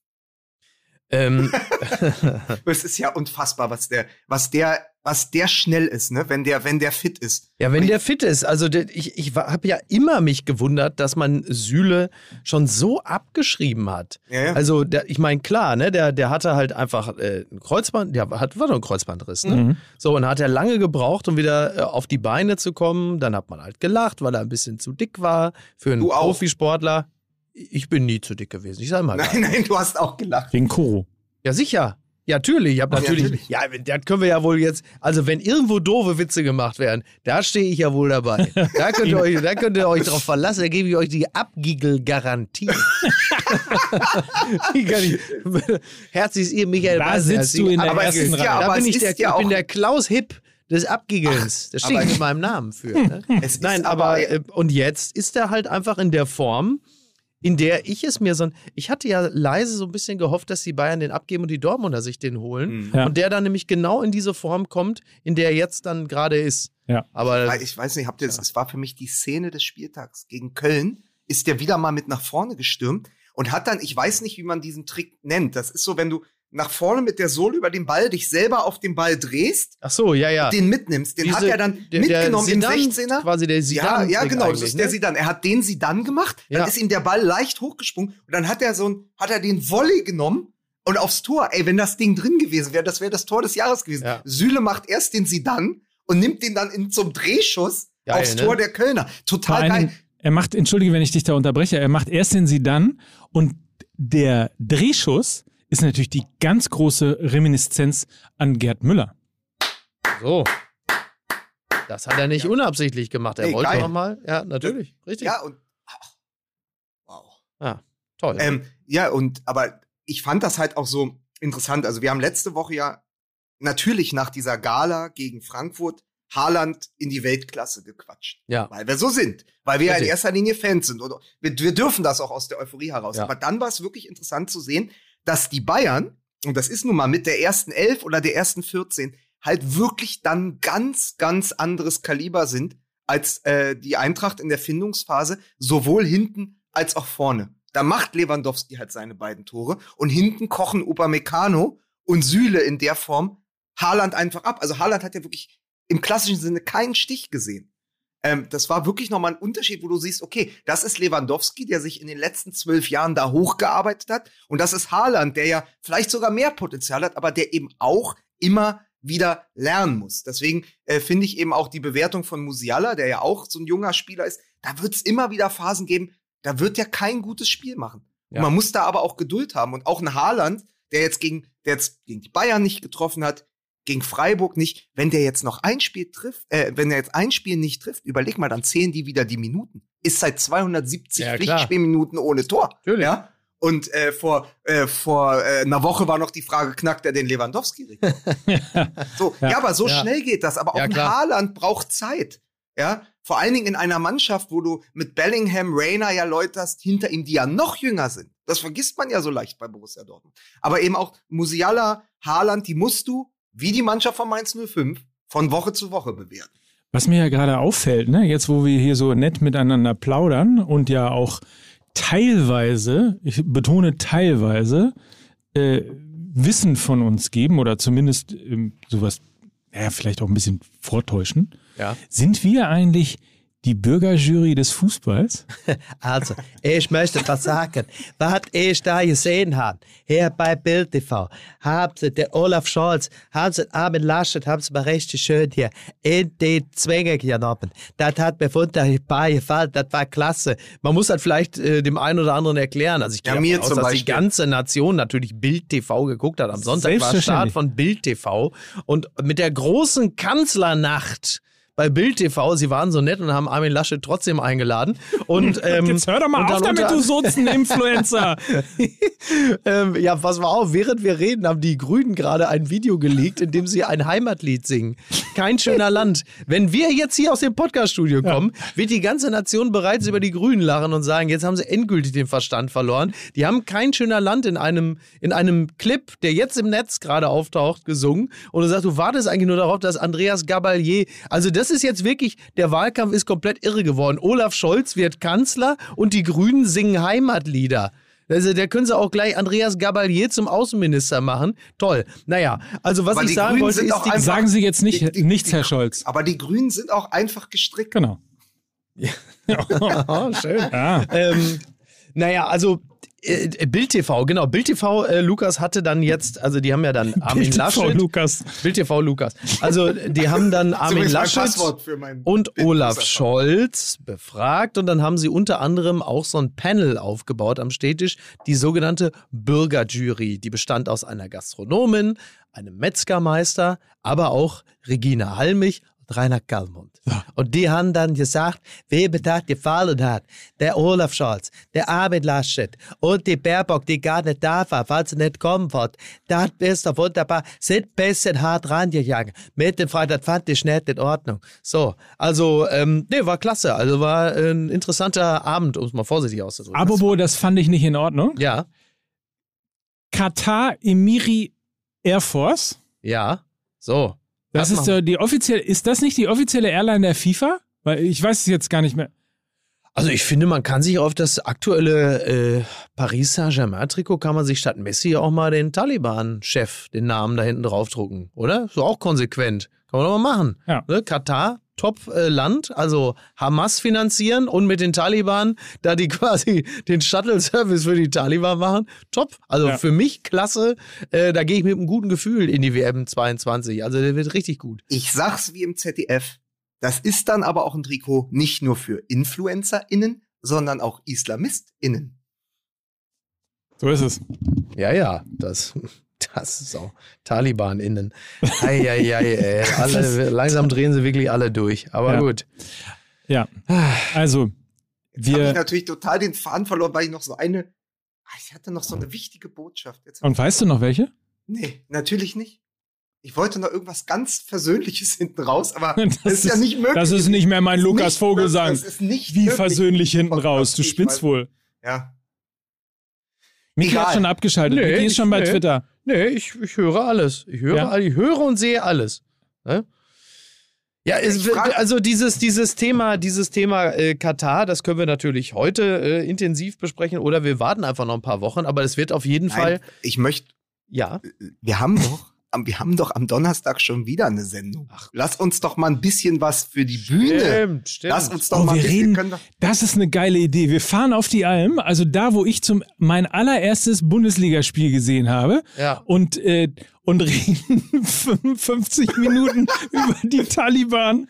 Ähm, [LAUGHS] Es ist ja unfassbar, was der, was der, was der schnell ist, ne? Wenn der, wenn der fit ist. ja, wenn der fit ist, also der, ich, ich habe ja immer mich gewundert, dass man Süle schon so abgeschrieben hat. Ja, ja. Also, der, ich meine, klar, ne, der, der hatte halt einfach äh, ein Kreuzband, der hat, war doch ein Kreuzbandriss, ne? Mhm. So, und hat er lange gebraucht, um wieder äh, auf die Beine zu kommen. Dann hat man halt gelacht, weil er ein bisschen zu dick war für einen Du auch. Profisportler. Ich bin nie zu dick gewesen. Ich sag mal. nein, nein, du hast auch gelacht. Wegen Koro. Ja, sicher. Ja, natürlich. Ja, natürlich. natürlich. Ja, das können wir ja wohl jetzt. Also, wenn irgendwo doofe Witze gemacht werden, da stehe ich ja wohl dabei. Da könnt ihr [LAUGHS] euch, da könnt ihr euch drauf verlassen. Da gebe ich euch die Abgigel-Garantie. [LAUGHS] Ich- Herzlich ihr, Michael. Da Weiß, sitzt du in der Aber ersten ist ja- Reihe. Da aber bin ich, der, ja ich bin der Klaus Hipp des Abgiggelns. Da stehe aber- ich mit meinem Namen für. Ne? [LAUGHS] Nein, aber- aber, äh, und jetzt ist er halt einfach in der Form, in der ich es mir so. Ich hatte ja leise so ein bisschen gehofft, dass die Bayern den abgeben und die Dortmunder sich den holen. Mhm. Ja. Und der dann nämlich genau in diese Form kommt, in der er jetzt dann gerade ist. Ja. Aber ich weiß nicht, habt ihr das? Es war für mich die Szene des Spieltags gegen Köln. Ist der wieder mal mit nach vorne gestürmt und hat dann, ich weiß nicht, wie man diesen Trick nennt. Das ist so, wenn du nach vorne mit der Sohle über den Ball dich selber auf den Ball drehst, ach so, ja, ja. den mitnimmst. Den hat Diese- er dann der- mitgenommen der im Zidane, 16er. Quasi der Ja, Zidane ja, genau, das ist der ne? Sidan. Er hat den Sidan gemacht, dann Ja. ist ihm der Ball leicht hochgesprungen und dann hat er so ein, hat er den Volley genommen und aufs Tor. Ey, wenn das Ding drin gewesen wäre, das wäre das Tor des Jahres gewesen. Ja. Süle macht erst den Sidan und nimmt den dann in, zum Drehschuss Geil, aufs ne? Tor der Kölner. Vor Total allen geil. Er macht, entschuldige, wenn ich dich da unterbreche, er macht erst den Sidan und der Drehschuss ist natürlich die ganz große Reminiszenz an Gerd Müller. So. Das hat er nicht unabsichtlich gemacht. Er Ey, wollte nochmal. Ja, natürlich. Richtig. Ja, und ach, wow. Toll. Ähm, ja, und aber ich fand das halt auch so interessant. Also wir haben letzte Woche ja natürlich nach dieser Gala gegen Frankfurt Haaland in die Weltklasse gequatscht. ja. Weil wir so sind. Weil wir ja in erster Linie Fans sind. Oder wir, wir dürfen das auch aus der Euphorie heraus. Ja. Aber dann war es wirklich interessant zu sehen, dass die Bayern, und das ist nun mal mit der ersten Elf oder der ersten 14, halt wirklich dann ganz, ganz anderes Kaliber sind als äh, die Eintracht in der Findungsphase, sowohl hinten als auch vorne. Da macht Lewandowski halt seine beiden Tore und hinten kochen Upamecano und Süle in der Form Haaland einfach ab. Also Haaland hat ja wirklich im klassischen Sinne keinen Stich gesehen. Ähm, das war wirklich nochmal ein Unterschied, wo du siehst, okay, das ist Lewandowski, der sich in den letzten zwölf Jahren da hochgearbeitet hat. Und das ist Haaland, der ja vielleicht sogar mehr Potenzial hat, aber der eben auch immer wieder lernen muss. Deswegen äh, finde ich eben auch die Bewertung von Musiala, der ja auch so ein junger Spieler ist, da wird es immer wieder Phasen geben, da wird er kein gutes Spiel machen. Ja. Man muss da aber auch Geduld haben. Und auch ein Haaland, der jetzt gegen, der jetzt gegen die Bayern nicht getroffen hat, gegen Freiburg nicht, wenn der jetzt noch ein Spiel trifft, äh, wenn er jetzt ein Spiel nicht trifft, überleg mal, dann zählen die wieder die Minuten. Ist seit 270 Ja. Pflichtspielminuten ohne Tor. Natürlich. Ja? Und äh, vor, äh, vor äh, einer Woche war noch die Frage, knackt er den Lewandowski-Rekord? [LAUGHS] so, ja. aber so Ja. schnell geht das. Aber auch Ja, ein. Haaland braucht Zeit. Ja, vor allen Dingen in einer Mannschaft, wo du mit Bellingham, Rayner ja Leute hast hinter ihm, die ja noch jünger sind. Das vergisst man ja so leicht bei Borussia Dortmund. Aber eben auch Musiala, Haaland, die musst du, wie die Mannschaft von Mainz 05, von Woche zu Woche bewerten. Was mir ja gerade auffällt, ne, jetzt wo wir hier so nett miteinander plaudern und ja auch teilweise, ich betone teilweise, äh, Wissen von uns geben oder zumindest ähm, sowas, ja, vielleicht auch ein bisschen vortäuschen. Ja. Sind wir eigentlich die Bürgerjury des Fußballs? [LAUGHS] Also, ich möchte was sagen. Was ich da gesehen habe, hier bei Bild TV, haben sie den Olaf Scholz, haben sie Armin Laschet, haben sie mal richtig schön hier in die Zwänge genommen. Das hat mir wunderbar gefallen, das war klasse. Man muss halt vielleicht äh, dem einen oder anderen erklären. Also ich gehe Ja, mir aus, dass die Beispiel. ganze Nation natürlich Bild TV geguckt hat. Am Sonntag war Start von Bild TV und mit der großen Kanzlernacht bei Bild TV, sie waren so nett und haben Armin Laschet trotzdem eingeladen. Und, [LAUGHS] ähm, Jetzt hör doch mal auf damit, du Sozen-Influencer. [LAUGHS] ähm, ja, pass mal auf, während wir reden, haben die Grünen gerade ein Video gelegt, in dem sie ein Heimatlied singen. Kein schöner Land. Wenn wir jetzt hier aus dem Podcaststudio kommen, wird die ganze Nation bereits über die Grünen lachen und sagen, jetzt haben sie endgültig den Verstand verloren. Die haben kein schöner Land in einem, in einem Clip, der jetzt im Netz gerade auftaucht, gesungen. Und du sagst, du wartest eigentlich nur darauf, dass Andreas Gabalier, also das ist jetzt wirklich, der Wahlkampf ist komplett irre geworden. Olaf Scholz wird Kanzler und die Grünen singen Heimatlieder. Also, da können sie auch gleich Andreas Gabalier zum Außenminister machen. Toll. Naja, also was Aber ich sagen Grünen wollte, ist, die, einfach- Sagen Sie jetzt nicht Die- die- nichts, die- Herr Scholz. Aber die Grünen sind auch einfach gestrickt. Genau. [LAUGHS] oh, schön. Ja. ähm, naja, also äh, Bild TV, genau. Bild TV, äh, Lukas hatte dann jetzt, also die haben ja dann Armin Bild TV, Laschet. Lukas. Bild TV, Lukas. Also die haben dann Armin Laschet und Olaf Scholz befragt und dann haben sie unter anderem auch so ein Panel aufgebaut am Städtisch, die sogenannte Bürgerjury. Die bestand aus einer Gastronomin, einem Metzgermeister, aber auch Regina Halmich und Rainer Kallmund. Und die haben dann gesagt, wem das gefallen hat. Der Olaf Scholz, der Armin Laschet und die Baerbock, die gar nicht da war, weil sie nicht kommen wird. Das ist doch wunderbar. Sind ein bisschen hart rangegangen. Mit dem das fand ich nicht in Ordnung. So, also, ähm, nee, war klasse. Also war ein interessanter Abend, um es mal vorsichtig auszudrücken. Apropos, das fand ich nicht in Ordnung. ja, Katar Emiri Air Force. ja, so. Das ist machen- die offizielle, ist das nicht die offizielle Airline der FIFA? Weil ich weiß es jetzt gar nicht mehr. Also ich finde, man kann sich auf das aktuelle äh, Paris Saint-Germain-Trikot kann man sich statt Messi auch mal den Taliban-Chef, den Namen da hinten draufdrucken, oder? So auch konsequent. Kann man doch mal machen. Ja. Ne? Katar, Top-Land, also Hamas finanzieren und mit den Taliban da die [LAUGHS] quasi den Shuttle-Service für die Taliban machen. Top. Also Ja. für mich klasse. Äh, da gehe ich mit einem guten Gefühl in die WM 22. Also der wird richtig gut. Ich sag's wie im ZDF. Das ist dann aber auch ein Trikot nicht nur für InfluencerInnen, sondern auch IslamistInnen. So ist es. Ja, ja, das, [LAUGHS] das ist auch Taliban-Innen. Eieiei, ey. [LAUGHS] Alle, langsam drehen sie wirklich alle durch. Aber Ja. gut. Ja. Also, Jetzt habe ich wir. natürlich total den Faden verloren, weil ich noch so eine. Ah, Ich hatte noch so eine wichtige Botschaft. Jetzt Und weißt du noch welche? nee, natürlich nicht. Ich wollte noch irgendwas ganz Versöhnliches [LAUGHS] hinten raus, aber Das [LAUGHS] das, ist ja ist- nicht möglich. Das ist nicht mehr mein Das ist Lukas nicht Vogelsang. möglich. Das ist nicht Wie möglich. versöhnlich hinten raus. Du spinnst wohl. Ja. Miki Egal. hat schon abgeschaltet. Nee, Miki ist schon bei nee. Twitter. Nee, ich, ich höre alles. Ich höre, Ja? ich höre und sehe alles. Ne? Ja, es, also dieses, dieses Thema, dieses Thema äh, Katar, das können wir natürlich heute äh, intensiv besprechen oder wir warten einfach noch ein paar Wochen, aber es wird auf jeden Fall, Nein, ich möchte, ja, wir haben doch wir haben doch am Donnerstag schon wieder eine Sendung. Lass uns doch mal ein bisschen was für die Bühne. Stimmt, stimmt. Lass uns doch Oh, mal wir reden, doch- das ist eine geile Idee. Wir fahren auf die Alm, also da, wo ich zum mein allererstes Bundesligaspiel gesehen habe Ja. und äh, und reden [LAUGHS] 55 Minuten [LAUGHS] über die Taliban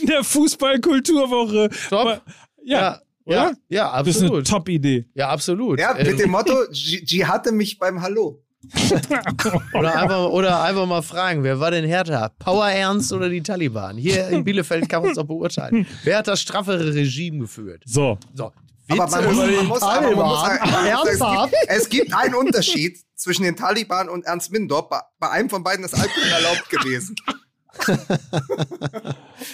in der Fußballkulturwoche. Top. Ja, ja, oder? ja, Das ist eine absolut. Top-Idee. Ja, absolut. Ja, mit dem Motto, G, G hatte mich beim Hallo. [LAUGHS] Oder einfach, oder einfach mal fragen, wer war denn härter? Power Ernst oder die Taliban? Hier in Bielefeld kann man es doch beurteilen. Wer hat das straffere Regime geführt? So, So. Aber man muss, man muss, aber man muss Taliban. sagen, es, Ernsthaft? gibt, es gibt einen Unterschied zwischen den Taliban und Ernst Mindorf. Bei, bei einem von beiden ist Alkohol erlaubt gewesen.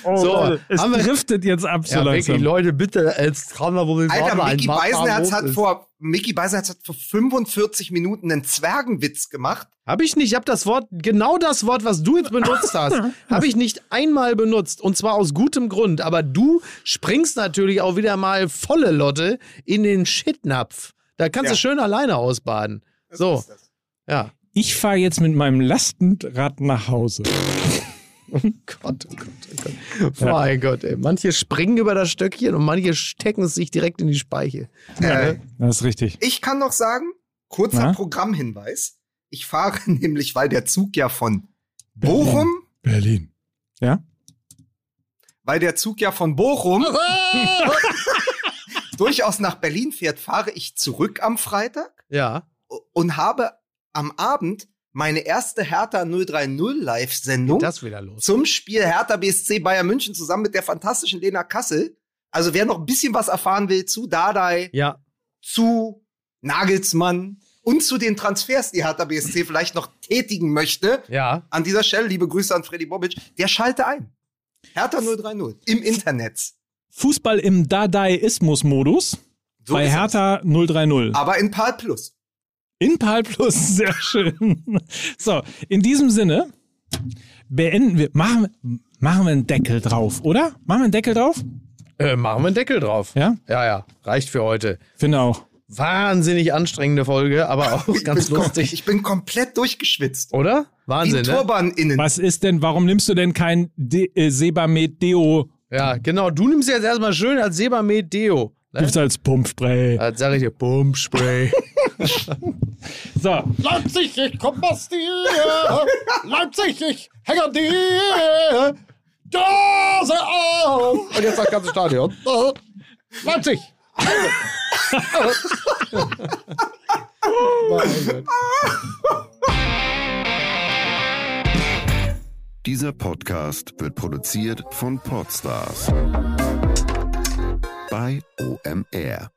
Oh, So, Leute, es wir- driftet jetzt ab so Ja, langsam. wirklich, Leute, bitte, jetzt kann man wohl Alter, Mickey Beisenherz hat ist. vor, Mickey Beisenherz hat vor 45 Minuten einen Zwergenwitz gemacht. Hab ich nicht, ich hab das Wort, genau das Wort, was du jetzt benutzt hast, [LAUGHS] habe ich nicht einmal benutzt. Und zwar aus gutem Grund. Aber du springst natürlich auch wieder mal volle Lotte in den Shitnapf. Da kannst Ja. du schön alleine ausbaden. So, das. ja. Ich fahre jetzt mit meinem Lastenrad nach Hause. [LAUGHS] [LAUGHS] Gott, oh Gott, oh Gott. Mein Gott, ey. Manche springen über das Stöckchen und manche stecken es sich direkt in die Speiche. Äh, Das ist richtig. ich kann noch sagen, kurzer Na? Programmhinweis. Ich fahre [LAUGHS] nämlich, weil der Zug ja von Bochum, Berlin. Ja? weil der Zug ja von Bochum [LAUGHS] durchaus nach Berlin fährt, fahre ich zurück am Freitag Ja. und habe am Abend meine erste Hertha 030 Live-Sendung zum Spiel Hertha BSC Bayern München zusammen mit der fantastischen Lena Kassel. Also wer noch ein bisschen was erfahren will zu Dardai, Ja. zu Nagelsmann und zu den Transfers, die Hertha BSC [CLEARS THROAT] vielleicht noch tätigen möchte, Ja. an dieser Stelle liebe Grüße an Freddy Bobic, der schalte ein. Hertha 030 im Internet. Fußball im Dadaismus-Modus So bei Hertha 030. es. Aber in PAL Plus. In PAL Plus, [LAUGHS] sehr schön. So, in diesem Sinne beenden wir, machen, machen wir einen Deckel drauf, oder? Machen wir einen Deckel drauf? Äh, machen wir einen Deckel drauf. Ja? Ja, ja. Reicht für heute. Finde auch. Wahnsinnig anstrengende Folge, aber auch Ich ganz lustig. Ich bin komplett durchgeschwitzt. Oder? Wie Wahnsinn, ein ne? Turban innen. Was ist denn, warum nimmst du denn kein De äh, Sebamed Deo? Ja, genau. Du nimmst jetzt erstmal schön als Sebamed Deo. Ne? Gibt's als Pumpspray. Als sag ich dir, Pumpspray. [LAUGHS] So, Leipzig, ich komm aus dir. Leipzig, ich hänge an dir. Dose auf. Und jetzt das ganze Stadion. Leipzig. Dieser Podcast wird produziert von Podstars bei OMR.